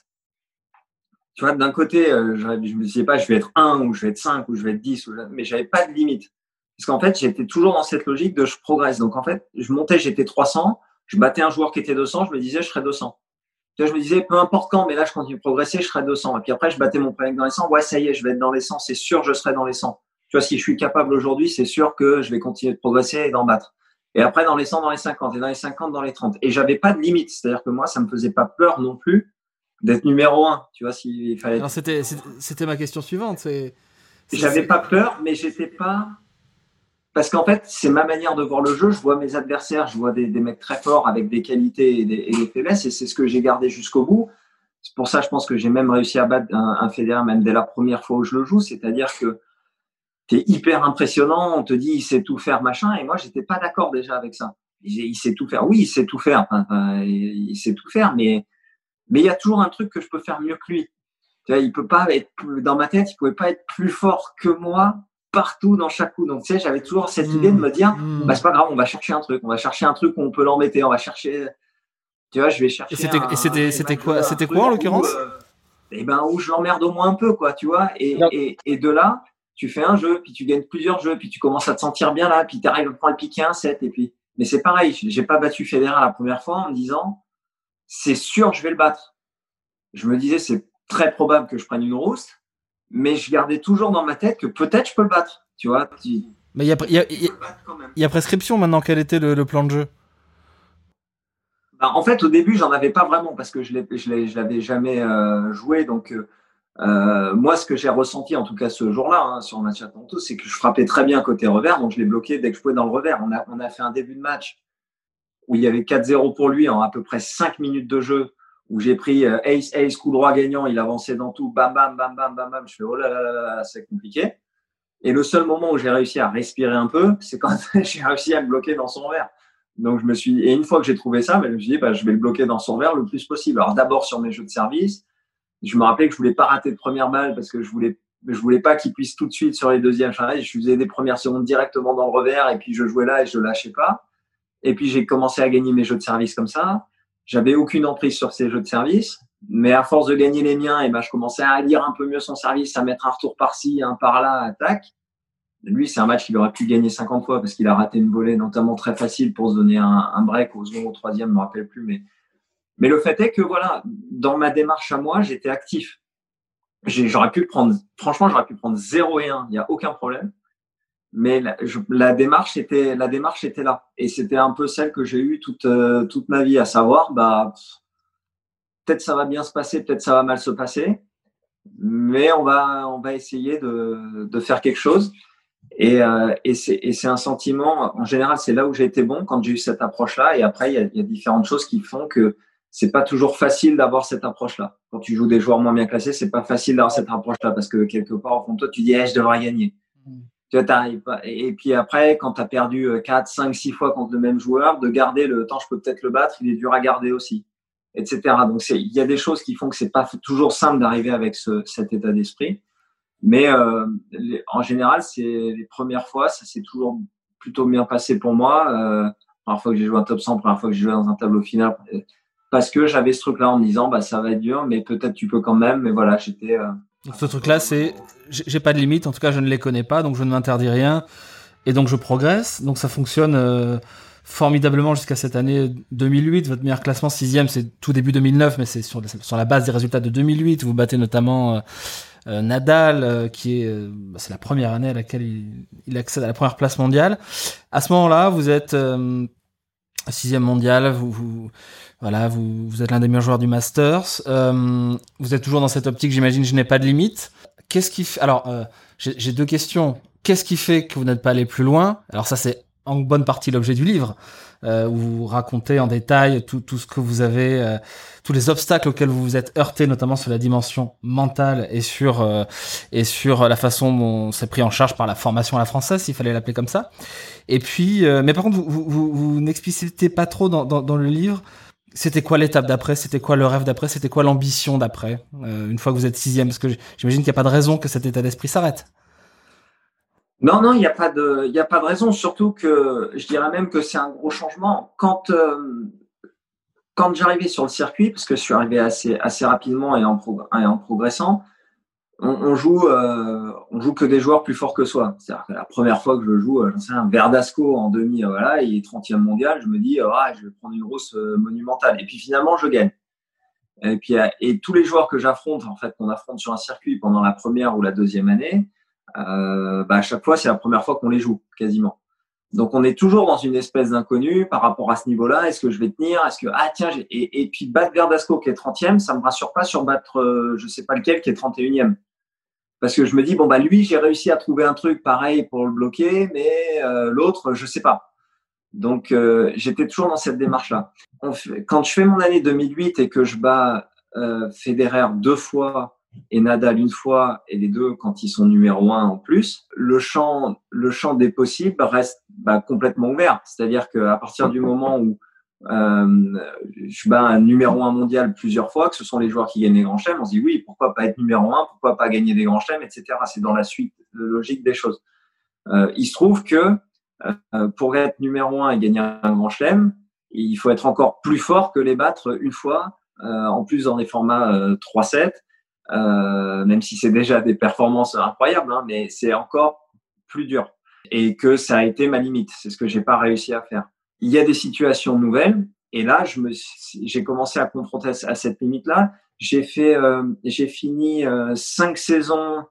Tu vois, d'un côté, euh, je, je me disais pas je vais être 1 ou je vais être 5 ou je vais être 10, ou, mais j'avais pas de limite. Parce qu'en fait, j'étais toujours dans cette logique de je progresse. Donc en fait, je montais, j'étais 300, je battais un joueur qui était 200, je me disais, je serais 200. je me disais, peu importe quand, mais là, je continue de progresser, je serai 200. Et puis après, je battais mon premier dans les 100. Ouais, ça y est, je vais être dans les 100. C'est sûr, je serai dans les 100. Tu vois, si je suis capable aujourd'hui, c'est sûr que je vais continuer de progresser et d'en battre. Et après, dans les 100, dans les 50, et dans les 50, dans les 30. Et j'avais pas de limite. C'est-à-dire que moi, ça me faisait pas peur non plus d'être numéro un. Tu vois, s'il fallait. C'était, c'était ma question suivante. C'est, j'avais pas peur, mais j'étais pas. Parce qu'en fait, c'est ma manière de voir le jeu. Je vois mes adversaires, je vois des, mecs très forts avec des qualités et des, et faiblesses, et c'est ce que j'ai gardé jusqu'au bout. C'est pour ça, je pense que j'ai même réussi à battre un, un Federer même dès la première fois où je le joue. C'est-à-dire que c'est hyper impressionnant. On te dit, il sait tout faire, machin. Et moi, j'étais pas d'accord déjà avec ça. Il, sait tout faire. Oui, il sait tout faire. il sait tout faire, mais mais il y a toujours un truc que je peux faire mieux que lui. Tu vois, il peut pas être dans ma tête, il pouvait pas être plus fort que moi partout dans chaque coup. Donc tu sais, j'avais toujours cette idée de me dire, mmh. bah c'est pas grave, on va chercher un truc, on va chercher un truc où on peut l'embêter, on va chercher. Tu vois, je vais chercher. Et c'était c'était quoi c'était quoi en l'occurrence euh, Eh ben où je l'emmerde au moins un peu quoi, tu vois. Et, et, et de là, tu fais un jeu, puis tu gagnes plusieurs jeux, puis tu commences à te sentir bien là, puis tu arrives à prendre le piquer un set, et puis. Mais c'est pareil, j'ai pas battu Federer la première fois en me disant, c'est sûr, je vais le battre. Je me disais, c'est très probable que je prenne une rousse, mais je gardais toujours dans ma tête que peut-être je peux le battre. Tu vois. Mais il y a, y, a, y a, prescription maintenant. Quel était le, plan de jeu? Bah, En fait, au début, j'en avais pas vraiment parce que je ne l'avais jamais euh, joué. Donc, euh, euh, moi, ce que j'ai ressenti, en tout cas ce jour-là, hein, sur le match c'est que je frappais très bien côté revers, donc je l'ai bloqué dès que je pouvais dans le revers. On a, on a fait un début de match où il y avait 4-0 pour lui en à peu près 5 minutes de jeu, où j'ai pris euh, ace, ace, coup droit gagnant, il avançait dans tout, bam, bam, bam, bam, bam, bam. Je fais, oh là là là là, c'est compliqué. Et le seul moment où j'ai réussi à respirer un peu, c'est quand j'ai réussi à me bloquer dans son verre. Donc je me suis, et une fois que j'ai trouvé ça, ben, je me suis dit, bah, je vais le bloquer dans son verre le plus possible. Alors d'abord sur mes jeux de service, je me rappelais que je voulais pas rater de première balle parce que je voulais je voulais pas qu'il puisse tout de suite sur les deuxièmes Je faisais des premières secondes directement dans le revers et puis je jouais là et je lâchais pas. Et puis j'ai commencé à gagner mes jeux de service comme ça. J'avais aucune emprise sur ces jeux de service, mais à force de gagner les miens, et ben je commençais à lire un peu mieux son service, à mettre un retour par-ci, un par-là, attaque. Lui, c'est un match qu'il aurait pu gagner 50 fois parce qu'il a raté une volée notamment très facile pour se donner un, break au second, au troisième, je me rappelle plus, mais mais le fait est que voilà, dans ma démarche à moi, j'étais actif. J'aurais pu prendre, franchement, j'aurais pu prendre 0 et 1, il n'y a aucun problème. Mais la, démarche était, la démarche était là. Et c'était un peu celle que j'ai eue toute, euh, toute ma vie, à savoir, bah, peut-être ça va bien se passer, peut-être ça va mal se passer. Mais on va, on va essayer de, de faire quelque chose. Et, euh, et c'est un sentiment, en général, c'est là où j'ai été bon quand j'ai eu cette approche-là. Et après, il y, a, y a différentes choses qui font que c'est pas toujours facile d'avoir cette approche-là. Quand tu joues des joueurs moins bien classés, c'est pas facile d'avoir cette approche-là parce que quelque part au fond de toi, tu dis, eh, je devrais gagner. Tu vois. Et puis après, quand tu as perdu 4, 5, 6 fois contre le même joueur, de garder le temps, je peux peut-être le battre, il est dur à garder aussi, etc. Donc il y a des choses qui font que c'est pas toujours simple d'arriver avec ce, cet état d'esprit. Mais euh, en général, c'est les premières fois, ça s'est toujours plutôt bien passé pour moi. Euh, première fois que j'ai joué un top 100, première fois que j'ai joué dans un tableau final, parce que j'avais ce truc-là en me disant, bah, ça va être dur, mais peut-être tu peux quand même. Mais voilà, j'étais. Euh... Ce truc-là, c'est, j'ai pas de limite. En tout cas, je ne les connais pas, donc je ne m'interdis rien, et donc je progresse. Donc ça fonctionne euh, formidablement jusqu'à cette année 2008. Votre meilleur classement sixième, c'est tout début 2009, mais c'est sur, la base des résultats de 2008. Vous battez notamment. Euh, euh, Nadal, qui est, bah, c'est la première année à laquelle il, accède à la première place mondiale. À ce moment-là, vous êtes sixième mondial, vous, voilà, vous, vous êtes l'un des meilleurs joueurs du Masters. Euh, vous êtes toujours dans cette optique, j'imagine, je n'ai pas de limite. Qu'est-ce qui fait Alors, euh, j'ai deux questions. Qu'est-ce qui fait que vous n'êtes pas allé plus loin? Alors ça, c'est en bonne partie l'objet du livre, euh, où vous racontez en détail tout, tout ce que vous avez, euh, tous les obstacles auxquels vous vous êtes heurté, notamment sur la dimension mentale et sur euh, et sur la façon dont c'est pris en charge par la formation à la française, s'il fallait l'appeler comme ça. Et puis, mais par contre, vous, vous, vous, vous n'explicitez pas trop dans, dans, dans le livre c'était quoi l'étape d'après? C'était quoi le rêve d'après? C'était quoi l'ambition d'après? Euh, Une fois que vous êtes sixième, parce que j'imagine qu'il n'y a pas de raison que cet état d'esprit s'arrête. Non, non, il n'y a pas de, a pas de raison. Surtout que je dirais même que c'est un gros changement. Quand euh, quand j'arrivais sur le circuit, parce que je suis arrivé assez assez rapidement et en, et en progressant, on, joue, euh, on joue que des joueurs plus forts que soi. C'est-à-dire que la première fois que je joue, euh, j'en sais un Verdasco en demi, euh, voilà, il est 30e mondial, je me dis, ah, je vais prendre une grosse monumentale. Et puis finalement, je gagne. Et puis, et tous les joueurs que j'affronte, en fait, qu'on affronte sur un circuit pendant la première ou la deuxième année, bah, à chaque fois, c'est la première fois qu'on les joue, quasiment. Donc on est toujours dans une espèce d'inconnu par rapport à ce niveau-là. Est-ce que je vais tenir? Est-ce que ah tiens et, et, puis battre Verdasco qui est 30e, ça me rassure pas sur battre euh, je sais pas lequel qui est 31e. Parce que je me dis bon bah lui j'ai réussi à trouver un truc pareil pour le bloquer, mais euh, l'autre je sais pas. Donc euh, j'étais toujours dans cette démarche-là. Quand je fais mon année 2008 et que je bats euh, Federer deux fois et Nadal une fois, et les deux quand ils sont numéro un en plus, le champ, le champ des possibles reste bah, complètement ouvert. C'est-à-dire qu'à partir du moment où je bats un numéro un mondial plusieurs fois, que ce sont les joueurs qui gagnent les grands chelems, on se dit oui, pourquoi pas être numéro un, pourquoi pas gagner des grands chelems, etc. C'est dans la suite logique des choses. Euh, il se trouve que euh, pour être numéro un et gagner un grand chelem, il faut être encore plus fort que les battre une fois, euh, en plus dans des formats 3-7, euh, même si c'est déjà des performances incroyables, hein, mais c'est encore plus dur. Et que ça a été ma limite, c'est ce que j'ai pas réussi à faire. Il y a des situations nouvelles, et là, je me, j'ai commencé à confronter à cette limite-là. J'ai fait, j'ai fini cinq saisons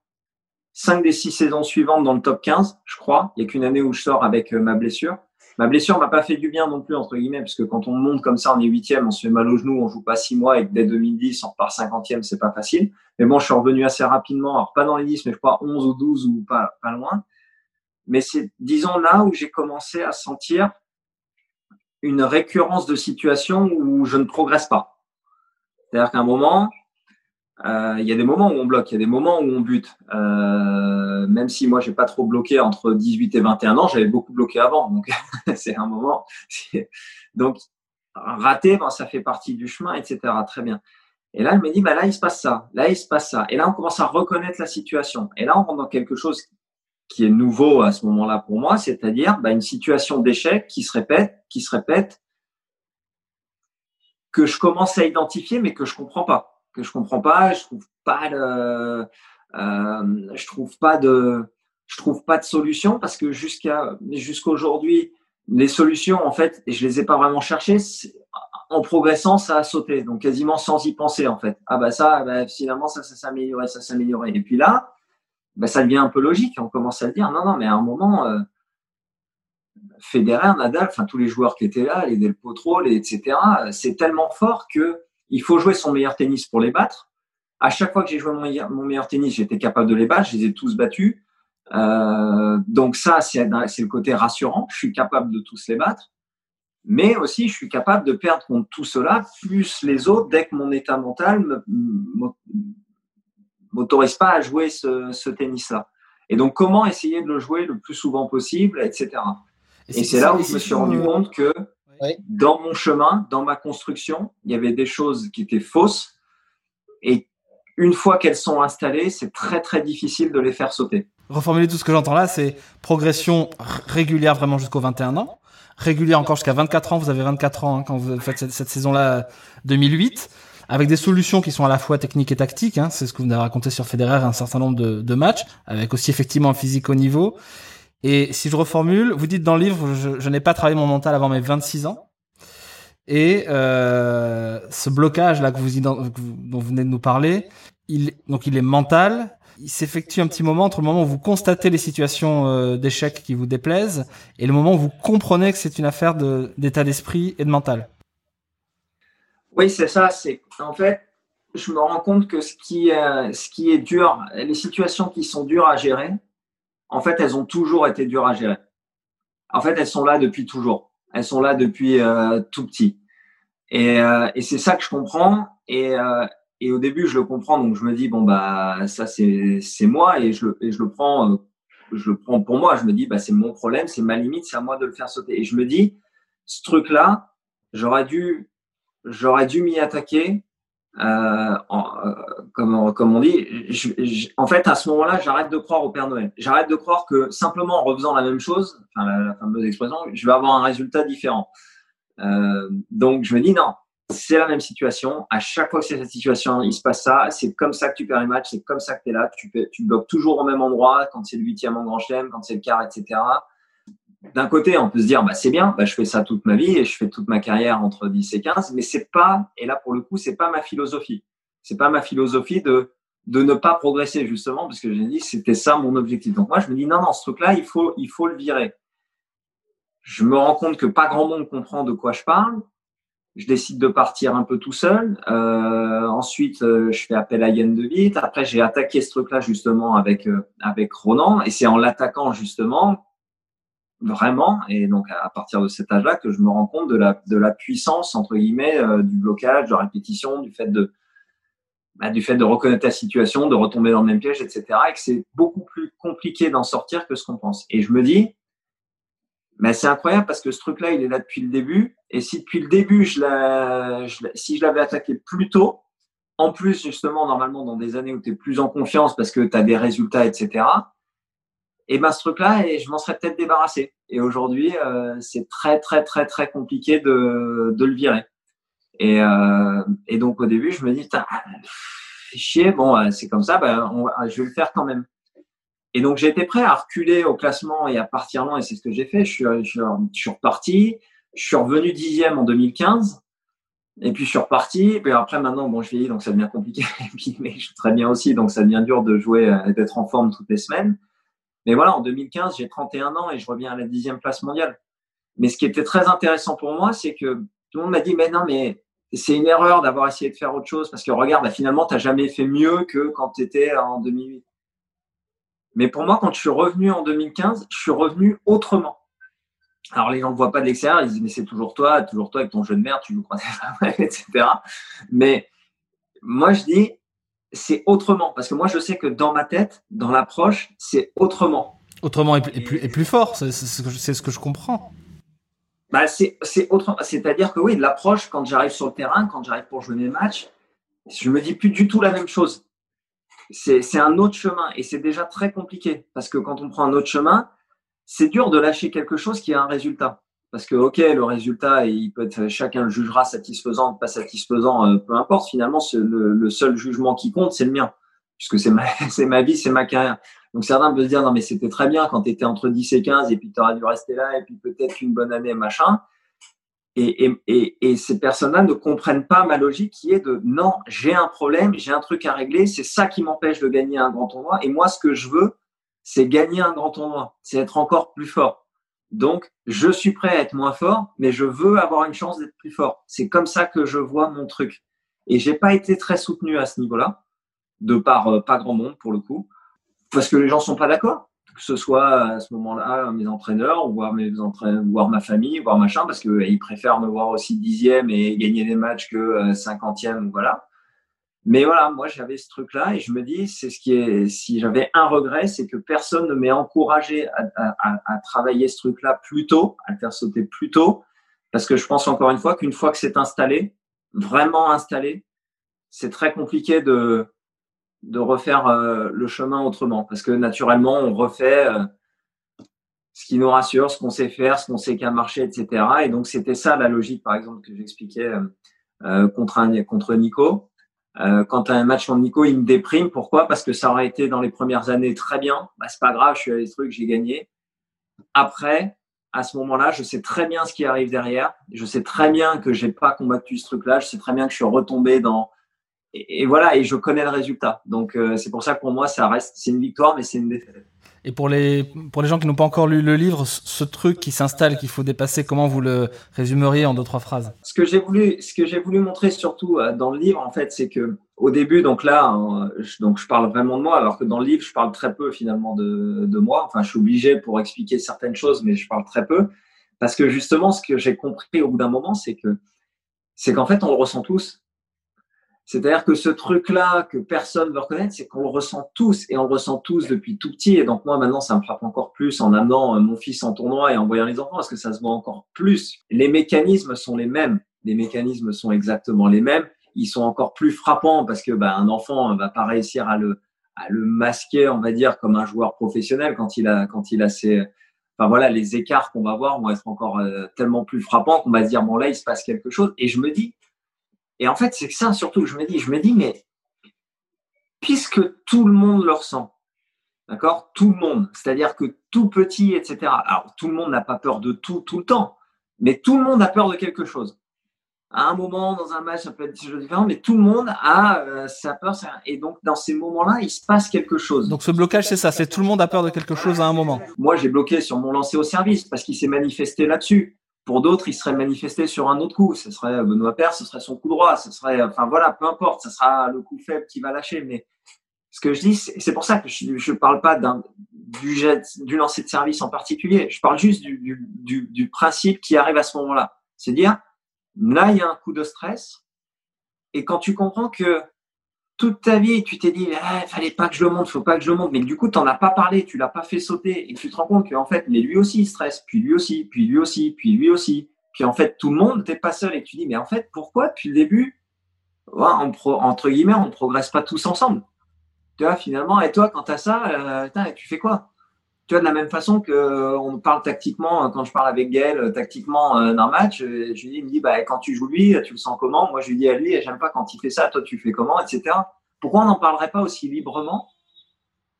cinq des six saisons suivantes dans le top 15, je crois. Il n'y a qu'une année où je sors avec euh, ma blessure. Ma blessure m'a pas fait du bien non plus, entre guillemets, parce que quand on monte comme ça, on est huitième, on se fait mal au genou, on joue pas six mois et que dès 2010, on repart cinquantième, c'est pas facile. Mais bon, je suis revenu assez rapidement, alors pas dans les 10, mais je crois 11 ou 12 ou pas, pas loin. Mais c'est, disons, là où j'ai commencé à sentir une récurrence de situation où je ne progresse pas. C'est-à-dire qu'à un moment, euh, il y a des moments où on bloque, il y a des moments où on bute. Euh, même si moi j'ai pas trop bloqué entre 18 et 21 ans, j'avais beaucoup bloqué avant. Donc c'est un moment. Donc rater, ben, ça fait partie du chemin, etc. Très bien. Et là, elle me dit, bah là, il se passe ça, là, il se passe ça. Et là, on commence à reconnaître la situation. Et là, on rentre dans quelque chose qui est nouveau à ce moment-là pour moi, c'est-à-dire bah, une situation d'échec qui se répète, qui se répète, que je commence à identifier, mais que je comprends pas que je comprends pas. Je trouve pas de, euh, je trouve pas de, je trouve pas de solution parce que jusqu'à jusqu'aujourd'hui, les solutions en fait, je les ai pas vraiment cherchées. En progressant, ça a sauté, donc quasiment sans y penser en fait. Ah bah ça, bah, finalement ça, ça s'améliorait, ça s'améliorait. Et puis là, bah, ça devient un peu logique. On commence à le dire. Non, non, mais à un moment, euh, Federer, Nadal, enfin tous les joueurs qui étaient là, les Del Potro, etc. C'est tellement fort que il faut jouer son meilleur tennis pour les battre. À chaque fois que j'ai joué mon, meilleur tennis, j'étais capable de les battre. Je les ai tous battus. Euh, donc ça, c'est le côté rassurant. Je suis capable de tous les battre. Mais aussi, je suis capable de perdre contre tout cela, plus les autres, dès que mon état mental m'autorise pas à jouer ce, tennis-là. Et donc, comment essayer de le jouer le plus souvent possible, etc. Et c'est là où je me suis rendu compte que dans mon chemin, dans ma construction, il y avait des choses qui étaient fausses. Et une fois qu'elles sont installées, c'est très très difficile de les faire sauter. Reformuler tout ce que j'entends là, c'est progression régulière vraiment jusqu'aux 21 ans, régulière encore jusqu'à 24 ans. Vous avez 24 ans hein, quand vous faites cette, saison-là 2008, avec des solutions qui sont à la fois techniques et tactiques. Hein. c'est ce que vous avez raconté sur Federer, un certain nombre de, de matchs, avec aussi effectivement un physique au niveau. Et si je reformule, vous dites dans le livre, je, n'ai pas travaillé mon mental avant mes 26 ans. Et euh, ce blocage là que vous, dont vous venez de nous parler, il, donc il est mental. Il s'effectue un petit moment entre le moment où vous constatez les situations euh, d'échec qui vous déplaisent et le moment où vous comprenez que c'est une affaire d'état d'esprit et de mental. Oui, c'est ça. C'est en fait, je me rends compte que ce qui, est, ce qui est dur, les situations qui sont dures à gérer, en fait, elles ont toujours été dures à gérer. En fait, elles sont là depuis toujours. Elles sont là depuis euh, tout petit. Et, euh, et c'est ça que je comprends. Et, euh, et au début, je le comprends. Donc, je me dis, bon, bah, ça, c'est, c'est moi. Et je, le, et je le prends, euh, je le prends pour moi. Je me dis, bah, c'est mon problème, c'est ma limite, c'est à moi de le faire sauter. Et je me dis, ce truc-là, j'aurais dû, j'aurais dû m'y attaquer euh, euh, comme, on dit, en fait, à ce moment-là, j'arrête de croire au Père Noël. J'arrête de croire que simplement en refaisant la même chose, enfin, la, fameuse expression, je vais avoir un résultat différent. Euh, donc, je me dis non, c'est la même situation. À chaque fois que c'est cette situation, il se passe ça. C'est comme ça que tu perds les matchs. C'est comme ça que tu es là. Tu, tu bloques toujours au même endroit quand c'est le huitième en grand chelem, quand c'est le quart, etc d'un côté, on peut se dire, bah, c'est bien, bah, je fais ça toute ma vie et je fais toute ma carrière entre 10 et 15, mais c'est pas, et là, pour le coup, c'est pas ma philosophie. C'est pas ma philosophie de, de ne pas progresser, justement, parce que j'ai dit, c'était ça mon objectif. Donc, moi, je me dis, non, non, ce truc-là, il faut, il faut le virer. Je me rends compte que pas grand monde comprend de quoi je parle. Je décide de partir un peu tout seul. Euh, ensuite, euh, je fais appel à Yann De Après, j'ai attaqué ce truc-là justement avec euh, avec Ronan, et c'est en l'attaquant justement vraiment, et donc à partir de cet âge-là, que je me rends compte de la de la puissance entre guillemets du blocage, de la répétition, du fait de bah, du fait de reconnaître la situation, de retomber dans le même piège, etc. Et que c'est beaucoup plus compliqué d'en sortir que ce qu'on pense. Et je me dis, mais c'est incroyable parce que ce truc-là, il est là depuis le début. Et si depuis le début, je, si je l'avais attaqué plus tôt, en plus, justement, normalement, dans des années où tu es plus en confiance parce que tu as des résultats, etc., et ben ce truc-là, et je m'en serais peut-être débarrassé. Et aujourd'hui, euh, c'est très, très, très, très compliqué de, de le virer. Et, euh, et donc, au début, je me dis, chier, bon, euh, c'est comme ça, ben, je vais le faire quand même. Et donc, j'étais prêt à reculer au classement et à partir loin, et c'est ce que j'ai fait. Je suis, je, suis reparti. Je suis revenu dixième en 2015. Et puis, je suis reparti. Et après, maintenant, bon, je vieillis, donc ça devient compliqué. Et puis, mais je suis très bien aussi, donc ça devient dur de jouer d'être en forme toutes les semaines. Mais voilà, en 2015, j'ai 31 ans et je reviens à la dixième place mondiale. Mais ce qui était très intéressant pour moi, c'est que tout le monde m'a dit, mais non, mais c'est une erreur d'avoir essayé de faire autre chose parce que regarde, bah, finalement, tu n'as jamais fait mieux que quand tu étais en 2008. Mais pour moi, quand je suis revenu en 2015, je suis revenu autrement. Alors, les gens ne voient pas de l'extérieur, ils disent, mais c'est toujours toi, toujours toi avec ton jeu de merde, tu joues etc. Mais moi, je dis, c'est autrement. Parce que moi, je sais que dans ma tête, dans l'approche, c'est autrement. Autrement et plus, et plus, fort, c'est ce que je comprends. Bah, c'est autre, c'est-à-dire que oui, l'approche quand j'arrive sur le terrain, quand j'arrive pour jouer mes matchs, je me dis plus du tout la même chose c'est un autre chemin et c'est déjà très compliqué parce que quand on prend un autre chemin, c'est dur de lâcher quelque chose qui a un résultat. Parce que, ok, le résultat, il peut être, chacun le jugera satisfaisant, pas satisfaisant, euh, peu importe. Finalement, le, le, seul jugement qui compte, c'est le mien, puisque c'est ma, ma vie, c'est ma carrière. Donc certains peuvent se dire, non, mais c'était très bien quand tu étais entre 10 et 15 et puis tu aurais dû rester là et puis peut-être une bonne année, machin. Et, ces personnes-là ne comprennent pas ma logique qui est de non, j'ai un problème, j'ai un truc à régler, c'est ça qui m'empêche de gagner un grand tournoi. Et moi, ce que je veux, c'est gagner un grand tournoi, c'est être encore plus fort. Donc, je suis prêt à être moins fort, mais je veux avoir une chance d'être plus fort. C'est comme ça que je vois mon truc. Et j'ai pas été très soutenu à ce niveau-là, de par euh, pas grand monde pour le coup, parce que les gens sont pas d'accord que ce soit à ce moment-là mes entraîneurs, voir, mes entraîneurs, voir ma famille, voir machin, parce qu'ils préfèrent me voir aussi dixième et gagner des matchs que euh, cinquantième, voilà. Mais voilà, moi j'avais ce truc-là et je me dis, c'est ce qui est, si j'avais un regret, c'est que personne ne m'ait encouragé à, travailler ce truc-là plus tôt, à le faire sauter plus tôt, parce que je pense encore une fois qu'une fois que c'est installé, vraiment installé, c'est très compliqué de, de refaire euh, le chemin autrement. Parce que naturellement, on refait euh, ce qui nous rassure, ce qu'on sait faire, ce qu'on sait qu'à marcher, etc. Et donc, c'était ça la logique, par exemple, que j'expliquais euh, contre, contre Nico. Quand tu as un match contre Nico, il me déprime. Pourquoi? Parce que ça aurait été dans les premières années très bien. Bah, c'est pas grave, je suis allé ce truc, j'ai gagné. Après, à ce moment-là, je sais très bien ce qui arrive derrière. Je sais très bien que j'ai pas combattu ce truc-là. Je sais très bien que je suis retombé dans et, voilà, et je connais le résultat. Donc euh, c'est pour ça que pour moi, ça reste, c'est une victoire, mais c'est une défaite. Et pour les pour les gens qui n'ont pas encore lu le livre, ce truc qui s'installe, qu'il faut dépasser, comment vous le résumeriez en deux trois phrases? Ce que j'ai voulu, voulu montrer surtout euh, dans le livre, en fait, c'est que au début, donc là, je, donc je parle vraiment de moi, alors que dans le livre, je parle très peu finalement de, de moi. Enfin, je suis obligé pour expliquer certaines choses, mais je parle très peu parce que justement, ce que j'ai compris au bout d'un moment, c'est que c'est qu'en fait, on le ressent tous. C'est-à-dire que ce truc-là que personne ne veut reconnaître, c'est qu'on le ressent tous et on le ressent tous depuis tout petit. Et donc moi maintenant, ça me frappe encore plus en amenant euh, mon fils en tournoi et en voyant les enfants parce que ça se voit encore plus. Les mécanismes sont les mêmes. Les mécanismes sont exactement les mêmes. Ils sont encore plus frappants parce que bah, un enfant va pas réussir à le à le masquer, on va dire, comme un joueur professionnel quand il a quand il a ses Enfin voilà, les écarts qu'on va voir vont être encore euh, tellement plus frappants qu'on va se dire bon là il se passe quelque chose. Et je me dis et en fait, c'est ça surtout que je me dis. Je me dis, mais puisque tout le monde le ressent, d'accord Tout le monde, c'est-à-dire que tout petit, etc. Alors, tout le monde n'a pas peur de tout tout le temps, mais tout le monde a peur de quelque chose. à un moment dans un match, ça peut être différent, mais tout le monde a euh, sa peur. Et donc, dans ces moments-là, il se passe quelque chose. Donc, ce blocage, c'est ça, c'est tout le monde a peur de quelque chose à un moment. Moi, j'ai bloqué sur mon lancer au service parce qu'il s'est manifesté là-dessus. Pour d'autres, il serait manifesté sur un autre coup. Ce serait Benoît Père, ce serait son coup droit, ce serait, enfin voilà, peu importe, ce sera le coup faible qui va lâcher. Mais ce que je dis, c'est pour ça que je ne parle pas du jet, du lancer de service en particulier. Je parle juste du, du, du principe qui arrive à ce moment-là. C'est dire, Là, il y a un coup de stress. Et quand tu comprends que toute ta vie, tu t'es dit, il ah, fallait pas que je le monte, faut pas que je le monte, mais du coup, tu n'en as pas parlé, tu l'as pas fait sauter, et tu te rends compte qu'en fait, mais lui aussi, il stresse, puis lui aussi, puis lui aussi, puis lui aussi, puis en fait, tout le monde, t'es pas seul, et tu dis, mais en fait, pourquoi depuis le début, entre guillemets, on ne progresse pas tous ensemble? Tu vois, finalement, et toi, quand tu as ça, euh, tu fais quoi? Tu vois, de la même façon que euh, on parle tactiquement, euh, quand je parle avec Gaël euh, tactiquement d'un match, je lui dis, il me dit, bah, quand tu joues lui, tu le sens comment? Moi, je lui dis à lui, j'aime pas quand il fait ça, toi, tu fais comment, etc. Pourquoi on n'en parlerait pas aussi librement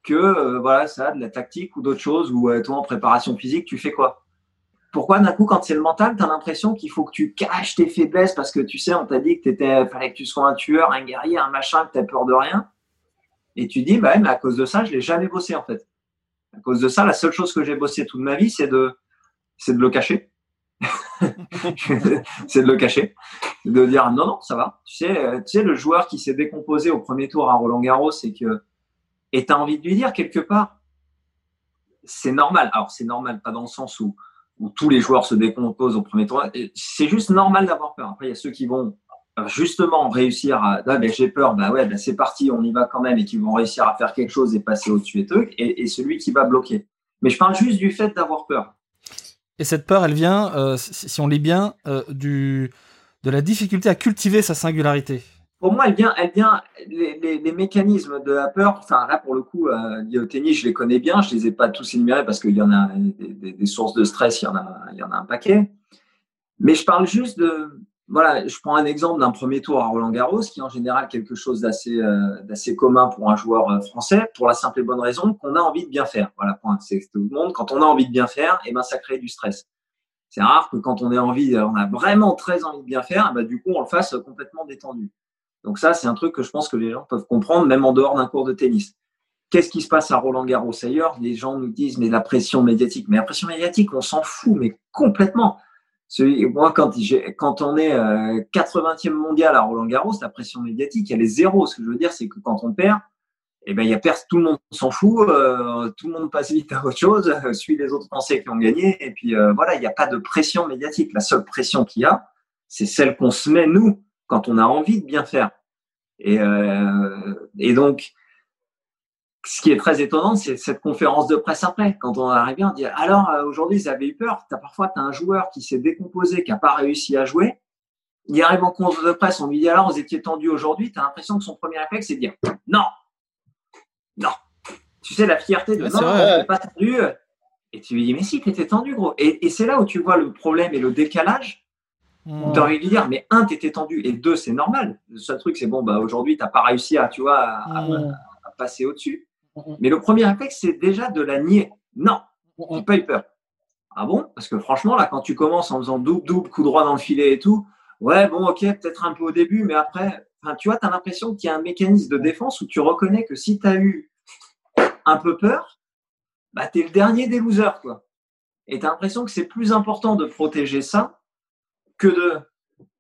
que, voilà, ça, de la tactique ou d'autres choses, ou toi, en préparation physique, tu fais quoi? Pourquoi d'un coup, quand c'est le mental, tu as l'impression qu'il faut que tu caches tes faiblesses parce que tu sais, on t'a dit que étais, fallait que tu sois un tueur, un guerrier, un machin, que tu peur de rien? Et tu dis, bah, mais à cause de ça, je l'ai jamais bossé en fait. À cause de ça, la seule chose que j'ai bossé toute ma vie, c'est de, c'est de le cacher. c'est de le cacher, de dire non non ça va. Tu sais, euh, tu sais le joueur qui s'est décomposé au premier tour à Roland Garros, c'est que et t'as envie de lui dire quelque part, c'est normal. Alors c'est normal, pas dans le sens où où tous les joueurs se décomposent au premier tour. C'est juste normal d'avoir peur. Après il y a ceux qui vont justement réussir à ah, ben, j'ai peur, bah ouais, ben, c'est parti, on y va quand même et qui vont réussir à faire quelque chose et passer au-dessus et et, celui qui va bloquer. Mais je parle juste du fait d'avoir peur. Et cette peur, elle vient, euh, si on lit bien, euh, du, de la difficulté à cultiver sa singularité. Pour moi, elle vient, elle vient les, mécanismes de la peur. Enfin, là, pour le coup, euh, au tennis, je les connais bien. Je les ai pas tous énumérés parce qu'il y en a des, des, sources de stress, il y en a, il y en a un paquet. Mais je parle juste de, voilà, je prends un exemple d'un premier tour à Roland Garros, qui est en général quelque chose d'assez euh, commun pour un joueur euh, français, pour la simple et bonne raison qu'on a envie de bien faire. Voilà, point. C'est tout le monde. Quand on a envie de bien faire, et eh ben ça crée du stress. C'est rare que quand on a envie, on a vraiment très envie de bien faire, bah, du coup on le fasse complètement détendu. Donc ça, c'est un truc que je pense que les gens peuvent comprendre, même en dehors d'un cours de tennis. Qu'est-ce qui se passe à Roland Garros? Ailleurs Les gens nous disent mais la pression médiatique. Mais la pression médiatique, on s'en fout, mais complètement moi, quand, quand on est 80e euh, mondial à Roland Garros, la pression médiatique, elle est zéro. Ce que je veux dire, c'est que quand on perd, eh ben, il y a tout le monde s'en fout, euh, tout le monde passe vite à autre chose, suit les autres Français qui ont gagné, et puis euh, voilà, il n'y a pas de pression médiatique. La seule pression qu'il y a, c'est celle qu'on se met nous quand on a envie de bien faire. Et, et donc, ce qui est très étonnant, c'est cette conférence de presse après. Quand on arrive, on dit alors euh, aujourd'hui, ils avaient eu peur. As, parfois, tu as un joueur qui s'est décomposé, qui n'a pas réussi à jouer. Il arrive en conférence de presse, on lui dit alors, vous étiez tendu aujourd'hui. Tu as l'impression que son premier réflexe, c'est de dire non, non. Tu sais, la fierté de non, on pas tendu. Et tu lui dis mais si, tu étais tendu, gros. Et, c'est là où tu vois le problème et le décalage. Mmh. Tu as envie de lui dire, mais un, tu étais tendu, et deux, c'est normal. Le seul truc, c'est bon, bah, aujourd'hui, tu n'as pas réussi à, tu vois, à mmh. passer au-dessus. Mais le premier réflexe, c'est déjà de la nier. Non, n'ai pas eu peur. Ah bon? Parce que franchement, là, quand tu commences en faisant double-double, coup droit dans le filet et tout, ouais, bon, ok, peut-être un peu au début, mais après, tu vois, tu as l'impression qu'il y a un mécanisme de défense où tu reconnais que si tu as eu un peu peur, bah, tu es le dernier des losers, quoi. Et tu as l'impression que c'est plus important de protéger ça que de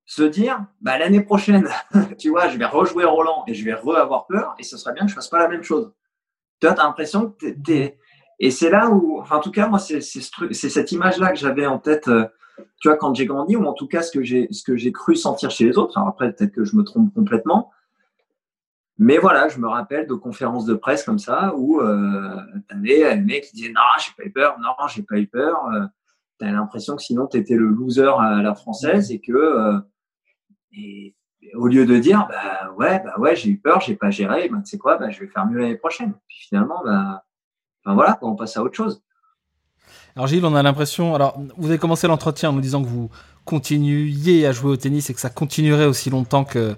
se dire, bah, l'année prochaine, tu vois, je vais rejouer Roland et je vais re-avoir peur et ce serait bien que je fasse pas la même chose. Tu as l'impression que tu es, Et c'est là où, enfin, en tout cas, moi, c'est cette image-là que j'avais en tête, euh, tu vois, quand j'ai grandi, ou en tout cas, ce que j'ai cru sentir chez les autres. Alors après, peut-être que je me trompe complètement. Mais voilà, je me rappelle de conférences de presse comme ça où euh, tu avais un mec qui disait Non, j'ai pas eu peur, non, j'ai pas eu peur. Euh, tu as l'impression que sinon, tu étais le loser à la française et que. Euh, et au lieu de dire, bah ouais, bah ouais, j'ai eu peur, j'ai pas géré, ben, tu sais quoi, bah, je vais faire mieux l'année prochaine. Puis finalement, bah, voilà, on passe à autre chose. Alors Gilles, on a l'impression, alors vous avez commencé l'entretien en nous disant que vous continuiez à jouer au tennis et que ça continuerait aussi longtemps que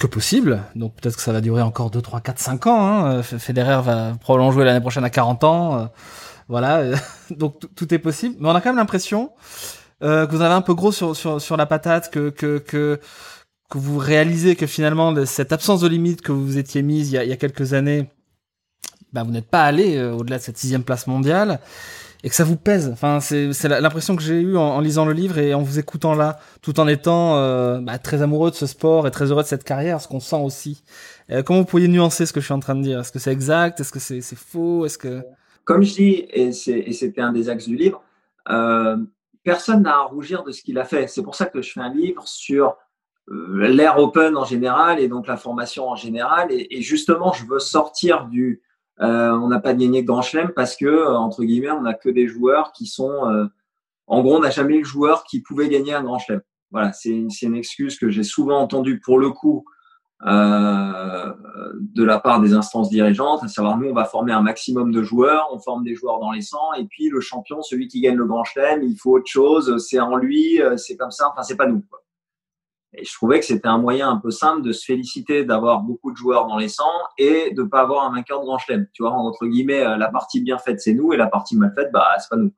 que possible. Donc peut-être que ça va durer encore 2, 3, 4, 5 ans. Hein. Federer va probablement jouer l'année prochaine à 40 ans. Euh, voilà, donc tout est possible. Mais on a quand même l'impression euh, que vous avez un peu gros sur, sur, sur la patate, que, que, que, que vous réalisez que finalement cette absence de limite que vous étiez mise il y a, il y a quelques années, bah, vous n'êtes pas allé euh, au-delà de cette sixième place mondiale et que ça vous pèse. Enfin, c'est l'impression que j'ai eue en, en, lisant le livre et en vous écoutant là, tout en étant euh, bah, très amoureux de ce sport et très heureux de cette carrière, ce qu'on sent aussi. Euh, comment vous pourriez nuancer ce que je suis en train de dire? Est-ce que c'est exact? Est-ce que c'est faux? Est-ce que comme je dis, et c'était un des axes du livre, euh, personne n'a à rougir de ce qu'il a fait. C'est pour ça que je fais un livre sur euh, l'air open en général et donc la formation en général. Et, justement, je veux sortir du euh, on n'a pas gagné de grand chelem parce que, entre guillemets, on n'a que des joueurs qui sont. en gros, on n'a jamais eu de joueur qui pouvait gagner un grand chelem. Voilà, c'est une excuse que j'ai souvent entendue pour le coup euh, de la part des instances dirigeantes, à savoir nous, on va former un maximum de joueurs, on forme des joueurs dans les sangs, et puis le champion, celui qui gagne le grand chelem, il faut autre chose, c'est en lui, euh, c'est comme ça, enfin c'est pas nous. Quoi. Et je trouvais que c'était un moyen un peu simple de se féliciter d'avoir beaucoup de joueurs dans les sangs et de pas avoir un vainqueur de grand chelem. Tu vois, entre guillemets, euh, la partie bien faite c'est nous et la partie mal faite, bah c'est pas nous.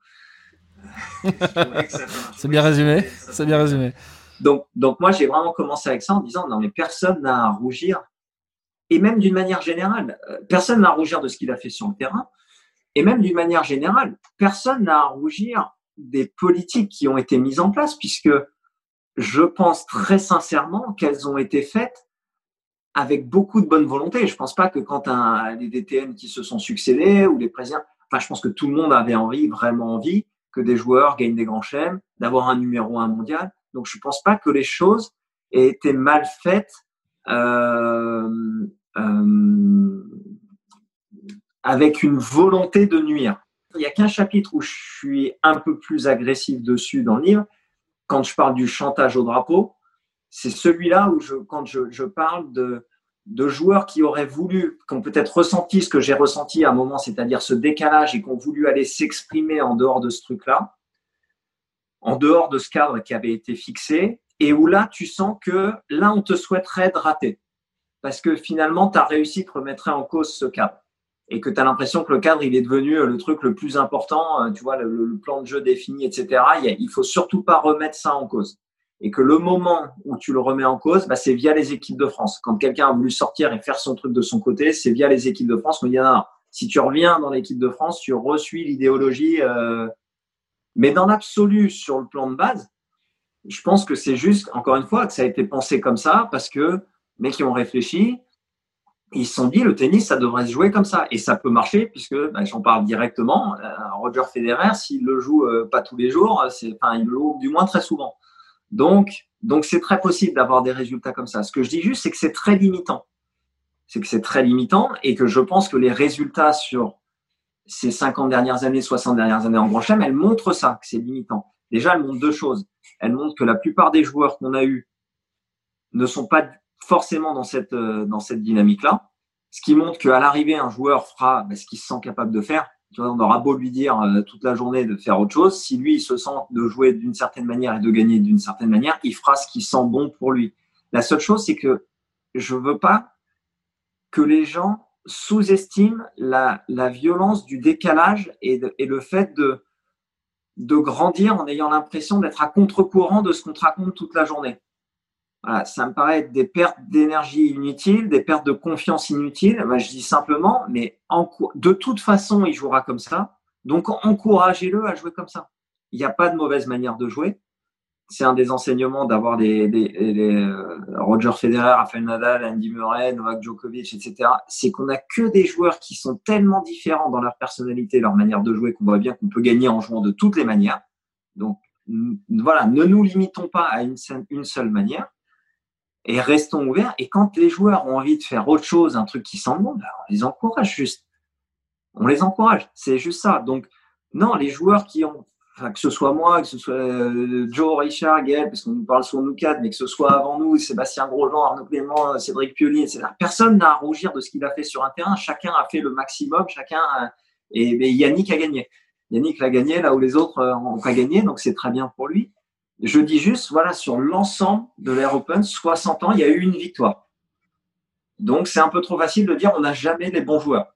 c'est bien résumé. C'est bien résumé. Donc, donc moi, j'ai vraiment commencé avec ça en disant non, mais personne n'a à rougir. Et même d'une manière générale, euh, personne n'a à rougir de ce qu'il a fait sur le terrain. Et même d'une manière générale, personne n'a à rougir des politiques qui ont été mises en place, puisque je pense très sincèrement qu'elles ont été faites avec beaucoup de bonne volonté. Je ne pense pas que quand un, les DTN qui se sont succédés ou les présidents, enfin, je pense que tout le monde avait envie, vraiment envie, que des joueurs gagnent des grands chèmes, d'avoir un numéro un mondial. Donc, je ne pense pas que les choses aient été mal faites euh, euh, avec une volonté de nuire. Il n'y a qu'un chapitre où je suis un peu plus agressif dessus dans le livre, quand je parle du chantage au drapeau. C'est celui-là où, je, quand je, parle de, de joueurs qui auraient voulu, qui ont peut-être ressenti ce que j'ai ressenti à un moment, c'est-à-dire ce décalage et qui ont voulu aller s'exprimer en dehors de ce truc-là, en dehors de ce cadre qui avait été fixé, et où là, tu sens que là, on te souhaiterait de rater. Parce que finalement, ta réussite remettrait en cause ce cadre. Et que tu as l'impression que le cadre, il est devenu euh, le truc le plus important, euh, tu vois, le, plan de jeu défini, etc. Il, faut surtout pas remettre ça en cause. Et que le moment où tu le remets en cause, bah, c'est via les équipes de France. Quand quelqu'un a voulu sortir et faire son truc de son côté, c'est via les équipes de France. On dit, non, si tu reviens dans l'équipe de France, tu reçuis l'idéologie euh, mais dans l'absolu, sur le plan de base, je pense que c'est juste, encore une fois, que ça a été pensé comme ça parce que les qui ont réfléchi, ils se sont dit le tennis, ça devrait se jouer comme ça. Et ça peut marcher puisque, ben, j'en parle directement, euh, Roger Federer, s'il le joue euh, pas tous les jours, c'est, enfin, il le joue du moins très souvent. Donc, donc c'est très possible d'avoir des résultats comme ça. Ce que je dis juste, c'est que c'est très limitant. C'est que c'est très limitant et que je pense que les résultats sur ces 50 dernières années, 60 dernières années en Grand Chelem, elle montre ça, que c'est limitant. Déjà, elle montre deux choses. Elle montre que la plupart des joueurs qu'on a eus ne sont pas forcément dans cette, euh, dans cette dynamique-là. Ce qui montre qu'à l'arrivée, un joueur fera ben, ce qu'il se sent capable de faire. Tu vois, on aura beau lui dire euh, toute la journée de faire autre chose. Si lui, il se sent de jouer d'une certaine manière et de gagner d'une certaine manière, il fera ce qui sent bon pour lui. La seule chose, c'est que je veux pas que les gens sous-estime la, la, violence du décalage et, et le fait de, de grandir en ayant l'impression d'être à contre-courant de ce qu'on te raconte toute la journée. Voilà, ça me paraît être des pertes d'énergie inutiles, des pertes de confiance inutiles. je dis simplement, mais en, de toute façon, il jouera comme ça. Donc, encouragez-le à jouer comme ça. Il n'y a pas de mauvaise manière de jouer c'est un des enseignements d'avoir des, euh, Roger Federer, Rafael Nadal, Andy Murray, Novak Djokovic, etc. C'est qu'on n'a que des joueurs qui sont tellement différents dans leur personnalité, leur manière de jouer, qu'on voit bien qu'on peut gagner en jouant de toutes les manières. Donc voilà, ne nous limitons pas à une, seule manière et restons ouverts. Et quand les joueurs ont envie de faire autre chose, un truc qui sent bon, ben, on les encourage juste. On les encourage, c'est juste ça. Donc non, les joueurs qui ont que ce soit moi, que ce soit euh, Joe, Richard, Gaël, parce qu'on nous parle sur nous quatre, mais que ce soit avant nous, Sébastien Grosjean, Arnaud Clément, Cédric Pioli, etc. Personne n'a à rougir de ce qu'il a fait sur un terrain. Chacun a fait le maximum. Chacun et, Yannick a gagné. Yannick l'a gagné là où les autres n'ont pas gagné, donc c'est très bien pour lui. Je dis juste, voilà, sur l'ensemble de l'Air Open, 60 ans, il y a eu une victoire. Donc c'est un peu trop facile de dire on n'a jamais les bons joueurs.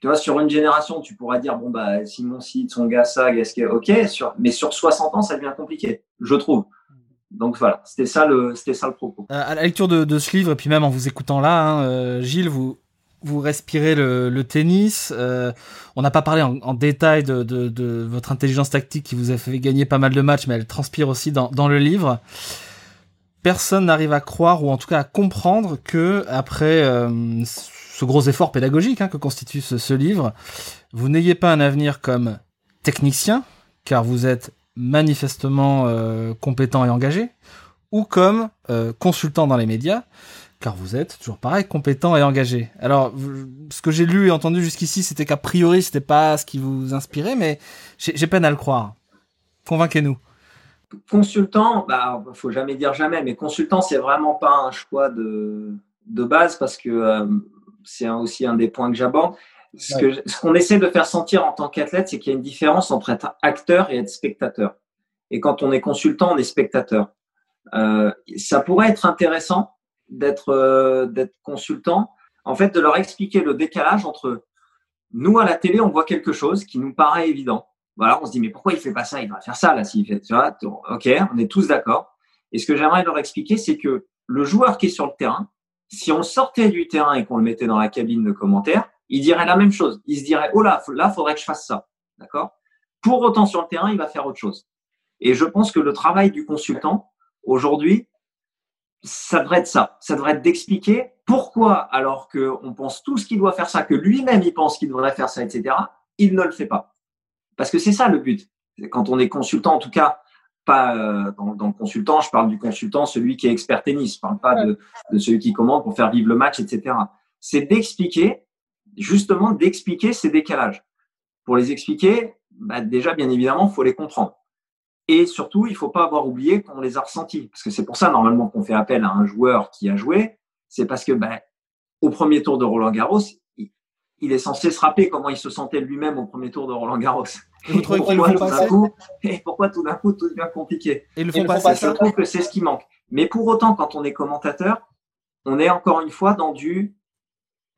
tu vois, sur une génération, tu pourras dire, bon, bah, Simon Sid, son gars, ça, Gasquet, ok, mais sur 60 ans, ça devient compliqué, je trouve. Donc voilà, c'était ça le, c'était ça le propos. Euh, à la lecture de, de, ce livre, et puis même en vous écoutant là, hein, euh, Gilles, vous, vous respirez le, tennis. Euh, on n'a pas parlé en, détail de, votre intelligence tactique qui vous a fait gagner pas mal de matchs, mais elle transpire aussi dans, le livre. Personne n'arrive à croire, ou en tout cas à comprendre, que après euh, ce gros effort pédagogique hein, que constitue ce, livre, vous n'ayez pas un avenir comme technicien, car vous êtes manifestement euh, compétent et engagé, ou comme consultant dans les médias, car vous êtes toujours pareil, compétent et engagé. Alors, ce que j'ai lu et entendu jusqu'ici, c'était qu'a priori, c'était pas ce qui vous inspirait, mais j'ai peine à le croire. Convainquez-nous. Consultant, bah, faut jamais dire jamais, mais consultant, c'est vraiment pas un choix de, de base parce que euh, c'est aussi un des points que j'aborde. Ce qu'on ce qu'on essaie de faire sentir en tant qu'athlète, c'est qu'il y a une différence entre être acteur et être spectateur. Et quand on est consultant, on est spectateur. Euh, ça pourrait être intéressant d'être euh, d'être consultant, en fait, de leur expliquer le décalage entre nous à la télé, on voit quelque chose qui nous paraît évident. Voilà, on se dit mais pourquoi il fait pas ça? Il devrait faire ça là s'il fait. Vois, ok, on est tous d'accord. Et ce que j'aimerais leur expliquer, c'est que le joueur qui est sur le terrain, si on sortait du terrain et qu'on le mettait dans la cabine de commentaires, il dirait la même chose. Il se dirait oh là, là, faudrait que je fasse ça, d'accord? Pour autant sur le terrain, il va faire autre chose. Et je pense que le travail du consultant aujourd'hui, ça devrait être ça. Ça devrait être d'expliquer pourquoi, alors qu'on pense tous qu'il doit faire ça, que lui-même il pense qu'il devrait faire ça, etc., il ne le fait pas. Parce que c'est ça le but. Quand on est consultant, en tout cas, pas euh, dans, le consultant, je parle du consultant, celui qui est expert tennis. Je parle pas de, de celui qui commande pour faire vivre le match, etc. C'est d'expliquer, justement, d'expliquer ces décalages. Pour les expliquer, bah déjà, bien évidemment, il faut les comprendre. Et surtout, il faut pas avoir oublié qu'on les a ressentis. Parce que c'est pour ça, normalement, qu'on fait appel à un joueur qui a joué. C'est parce que, ben, au premier tour de Roland Garros, il, est censé se rappeler comment il se sentait lui-même au premier tour de Roland Garros. Et vous le font passer Et pourquoi tout d'un coup tout devient compliqué? Et le font passer Je trouve que c'est ce qui manque. Mais pour autant, quand on est commentateur, on est encore une fois dans du,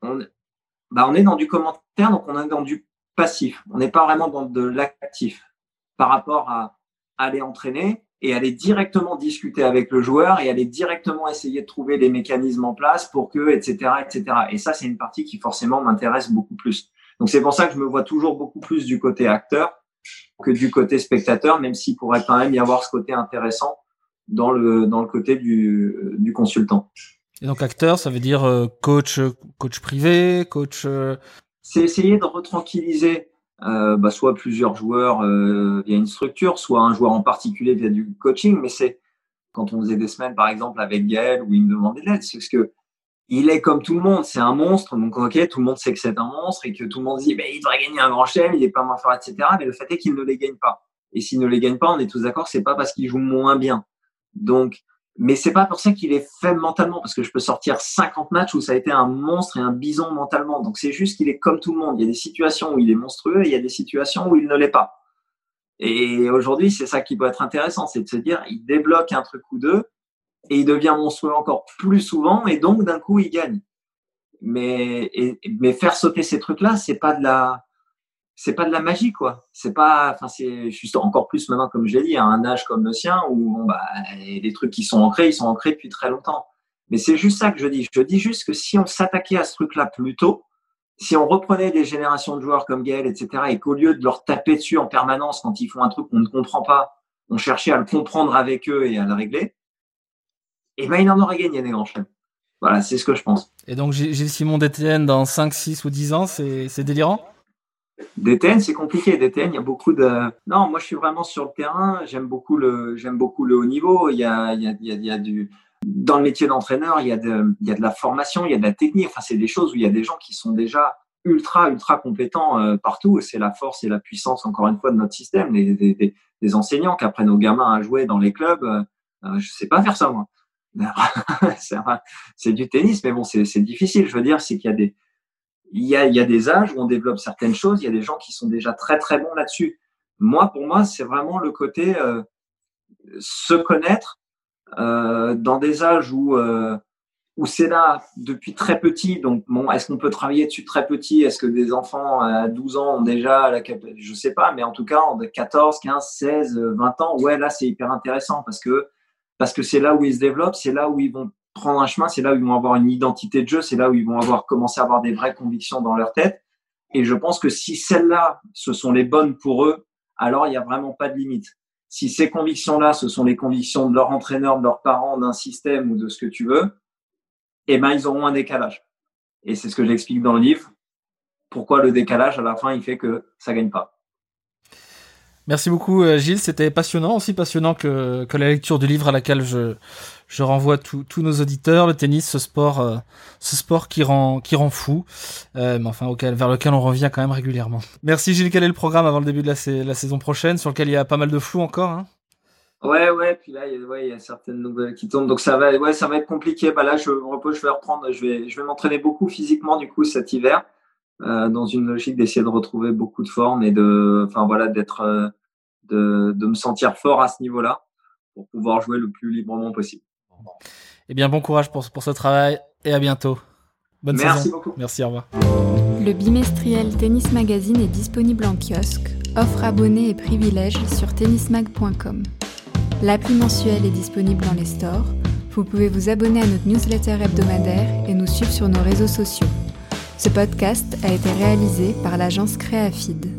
on, bah on est dans du commentaire, donc on est dans du passif. On n'est pas vraiment dans de l'actif par rapport à aller entraîner et aller directement discuter avec le joueur et aller directement essayer de trouver des mécanismes en place pour que, etc., etc. Et ça, c'est une partie qui forcément m'intéresse beaucoup plus. Donc c'est pour ça que je me vois toujours beaucoup plus du côté acteur que du côté spectateur, même s'il pourrait quand même y avoir ce côté intéressant dans le dans le côté du, du consultant. Et donc acteur, ça veut dire euh, coach coach privé, coach. Euh, c'est essayer de retranquilliser euh, bah, soit plusieurs joueurs euh, via une structure, soit un joueur en particulier via du coaching. Mais c'est quand on faisait des semaines, par exemple, avec Gaël, où il me demandait de l'aide, c'est parce que il est comme tout le monde, c'est un monstre. Donc, ok, tout le monde sait que c'est un monstre et que tout le monde dit, ben, il devrait gagner un grand chelem, il est pas moins fort, etc. Mais le fait est qu'il ne les gagne pas. Et s'il ne les gagne pas, on est tous d'accord, c'est pas parce qu'il joue moins bien. Donc, mais c'est pas pour ça qu'il est faible mentalement, parce que je peux sortir 50 matchs où ça a été un monstre et un bison mentalement. Donc c'est juste qu'il est comme tout le monde. Il y a des situations où il est monstrueux et il y a des situations où il ne l'est pas. Et aujourd'hui, c'est ça qui peut être intéressant, c'est de se dire, il débloque un truc ou deux et il devient monstrueux encore plus souvent et donc d'un coup il gagne. Mais, mais faire sauter ces trucs-là, c'est pas de la, c'est pas de la magie quoi. C'est pas enfin c'est juste encore plus maintenant comme je l'ai dit à un âge comme le sien où bon, bah les trucs qui sont ancrés ils sont ancrés depuis très longtemps. Mais c'est juste ça que je dis. Je dis juste que si on s'attaquait à ce truc là plus tôt si on reprenait des générations de joueurs comme Gaël etc et qu'au lieu de leur taper dessus en permanence quand ils font un truc qu'on ne comprend pas on cherchait à le comprendre avec eux et à le régler eh ben il en aurait gagné des grands voilà c'est ce que je pense. Et donc Gilles Simon DTN dans 5 6 ou 10 ans c'est délirant? DTN, c'est compliqué. DTN, il y a beaucoup de. Non, moi, je suis vraiment sur le terrain. J'aime beaucoup le, j'aime beaucoup le haut niveau. Il y a, il y a, il y a, du. Dans le métier d'entraîneur, il y a de, il y a de la formation, il y a de la technique. Enfin, c'est des choses où il y a des gens qui sont déjà ultra, ultra compétents euh, partout. C'est la force et la puissance, encore une fois, de notre système. Les, des, enseignants qui apprennent aux gamins à jouer dans les clubs. Euh, euh je sais pas faire ça, moi. c'est du tennis, mais bon, c'est difficile. Je veux dire, c'est qu'il y a des, il y a, il y a des âges où on développe certaines choses. Il y a des gens qui sont déjà très très bons là-dessus. Moi, pour moi, c'est vraiment le côté euh, se connaître euh, dans des âges où euh, où c'est là depuis très petit. Donc, bon, est-ce qu'on peut travailler dessus très petit? Est-ce que des enfants à 12 ans ont déjà la capacité Je sais pas, mais en tout cas, en 14, 15, 16, 20 ans, ouais, là, c'est hyper intéressant parce que parce que c'est là où ils se développent, c'est là où ils vont prendre un chemin, c'est là où ils vont avoir une identité de jeu, c'est là où ils vont avoir commencé à avoir des vraies convictions dans leur tête. Et je pense que si celles-là, ce sont les bonnes pour eux, alors il n'y a vraiment pas de limite. Si ces convictions-là, ce sont les convictions de leur entraîneur, de leurs parents, d'un système ou de ce que tu veux, eh ben, ils auront un décalage. Et c'est ce que j'explique dans le livre. Pourquoi le décalage, à la fin, il fait que ça gagne pas. Merci beaucoup euh, Gilles, c'était passionnant, aussi passionnant que, que la lecture du livre à laquelle je, je renvoie tous nos auditeurs. Le tennis, ce sport, euh, ce sport qui rend, qui rend fou, euh, mais enfin auquel, vers lequel on revient quand même régulièrement. Merci Gilles, quel est le programme avant le début de la, saison prochaine, sur lequel il y a pas mal de flou encore hein? Ouais, ouais, puis là, il y, a, ouais, y a certaines nouvelles qui tombent, donc ça va, ouais, ça va être compliqué. Bah là, je me repose, je vais reprendre, je vais, je vais m'entraîner beaucoup physiquement du coup cet hiver, euh, dans une logique d'essayer de retrouver beaucoup de forme et de, enfin voilà, d'être, euh, de, de me sentir fort à ce niveau-là pour pouvoir jouer le plus librement possible. Eh bien, bon courage pour, pour ce travail et à bientôt. Bonne Merci beaucoup. Merci, au revoir. Le bimestriel Tennis Magazine est disponible en kiosque, offre abonnés et privilèges sur tennismag.com. L'appli mensuelle est disponible dans les stores. Vous pouvez vous abonner à notre newsletter hebdomadaire et nous suivre sur nos réseaux sociaux. Ce podcast a été réalisé par l'agence Créafid.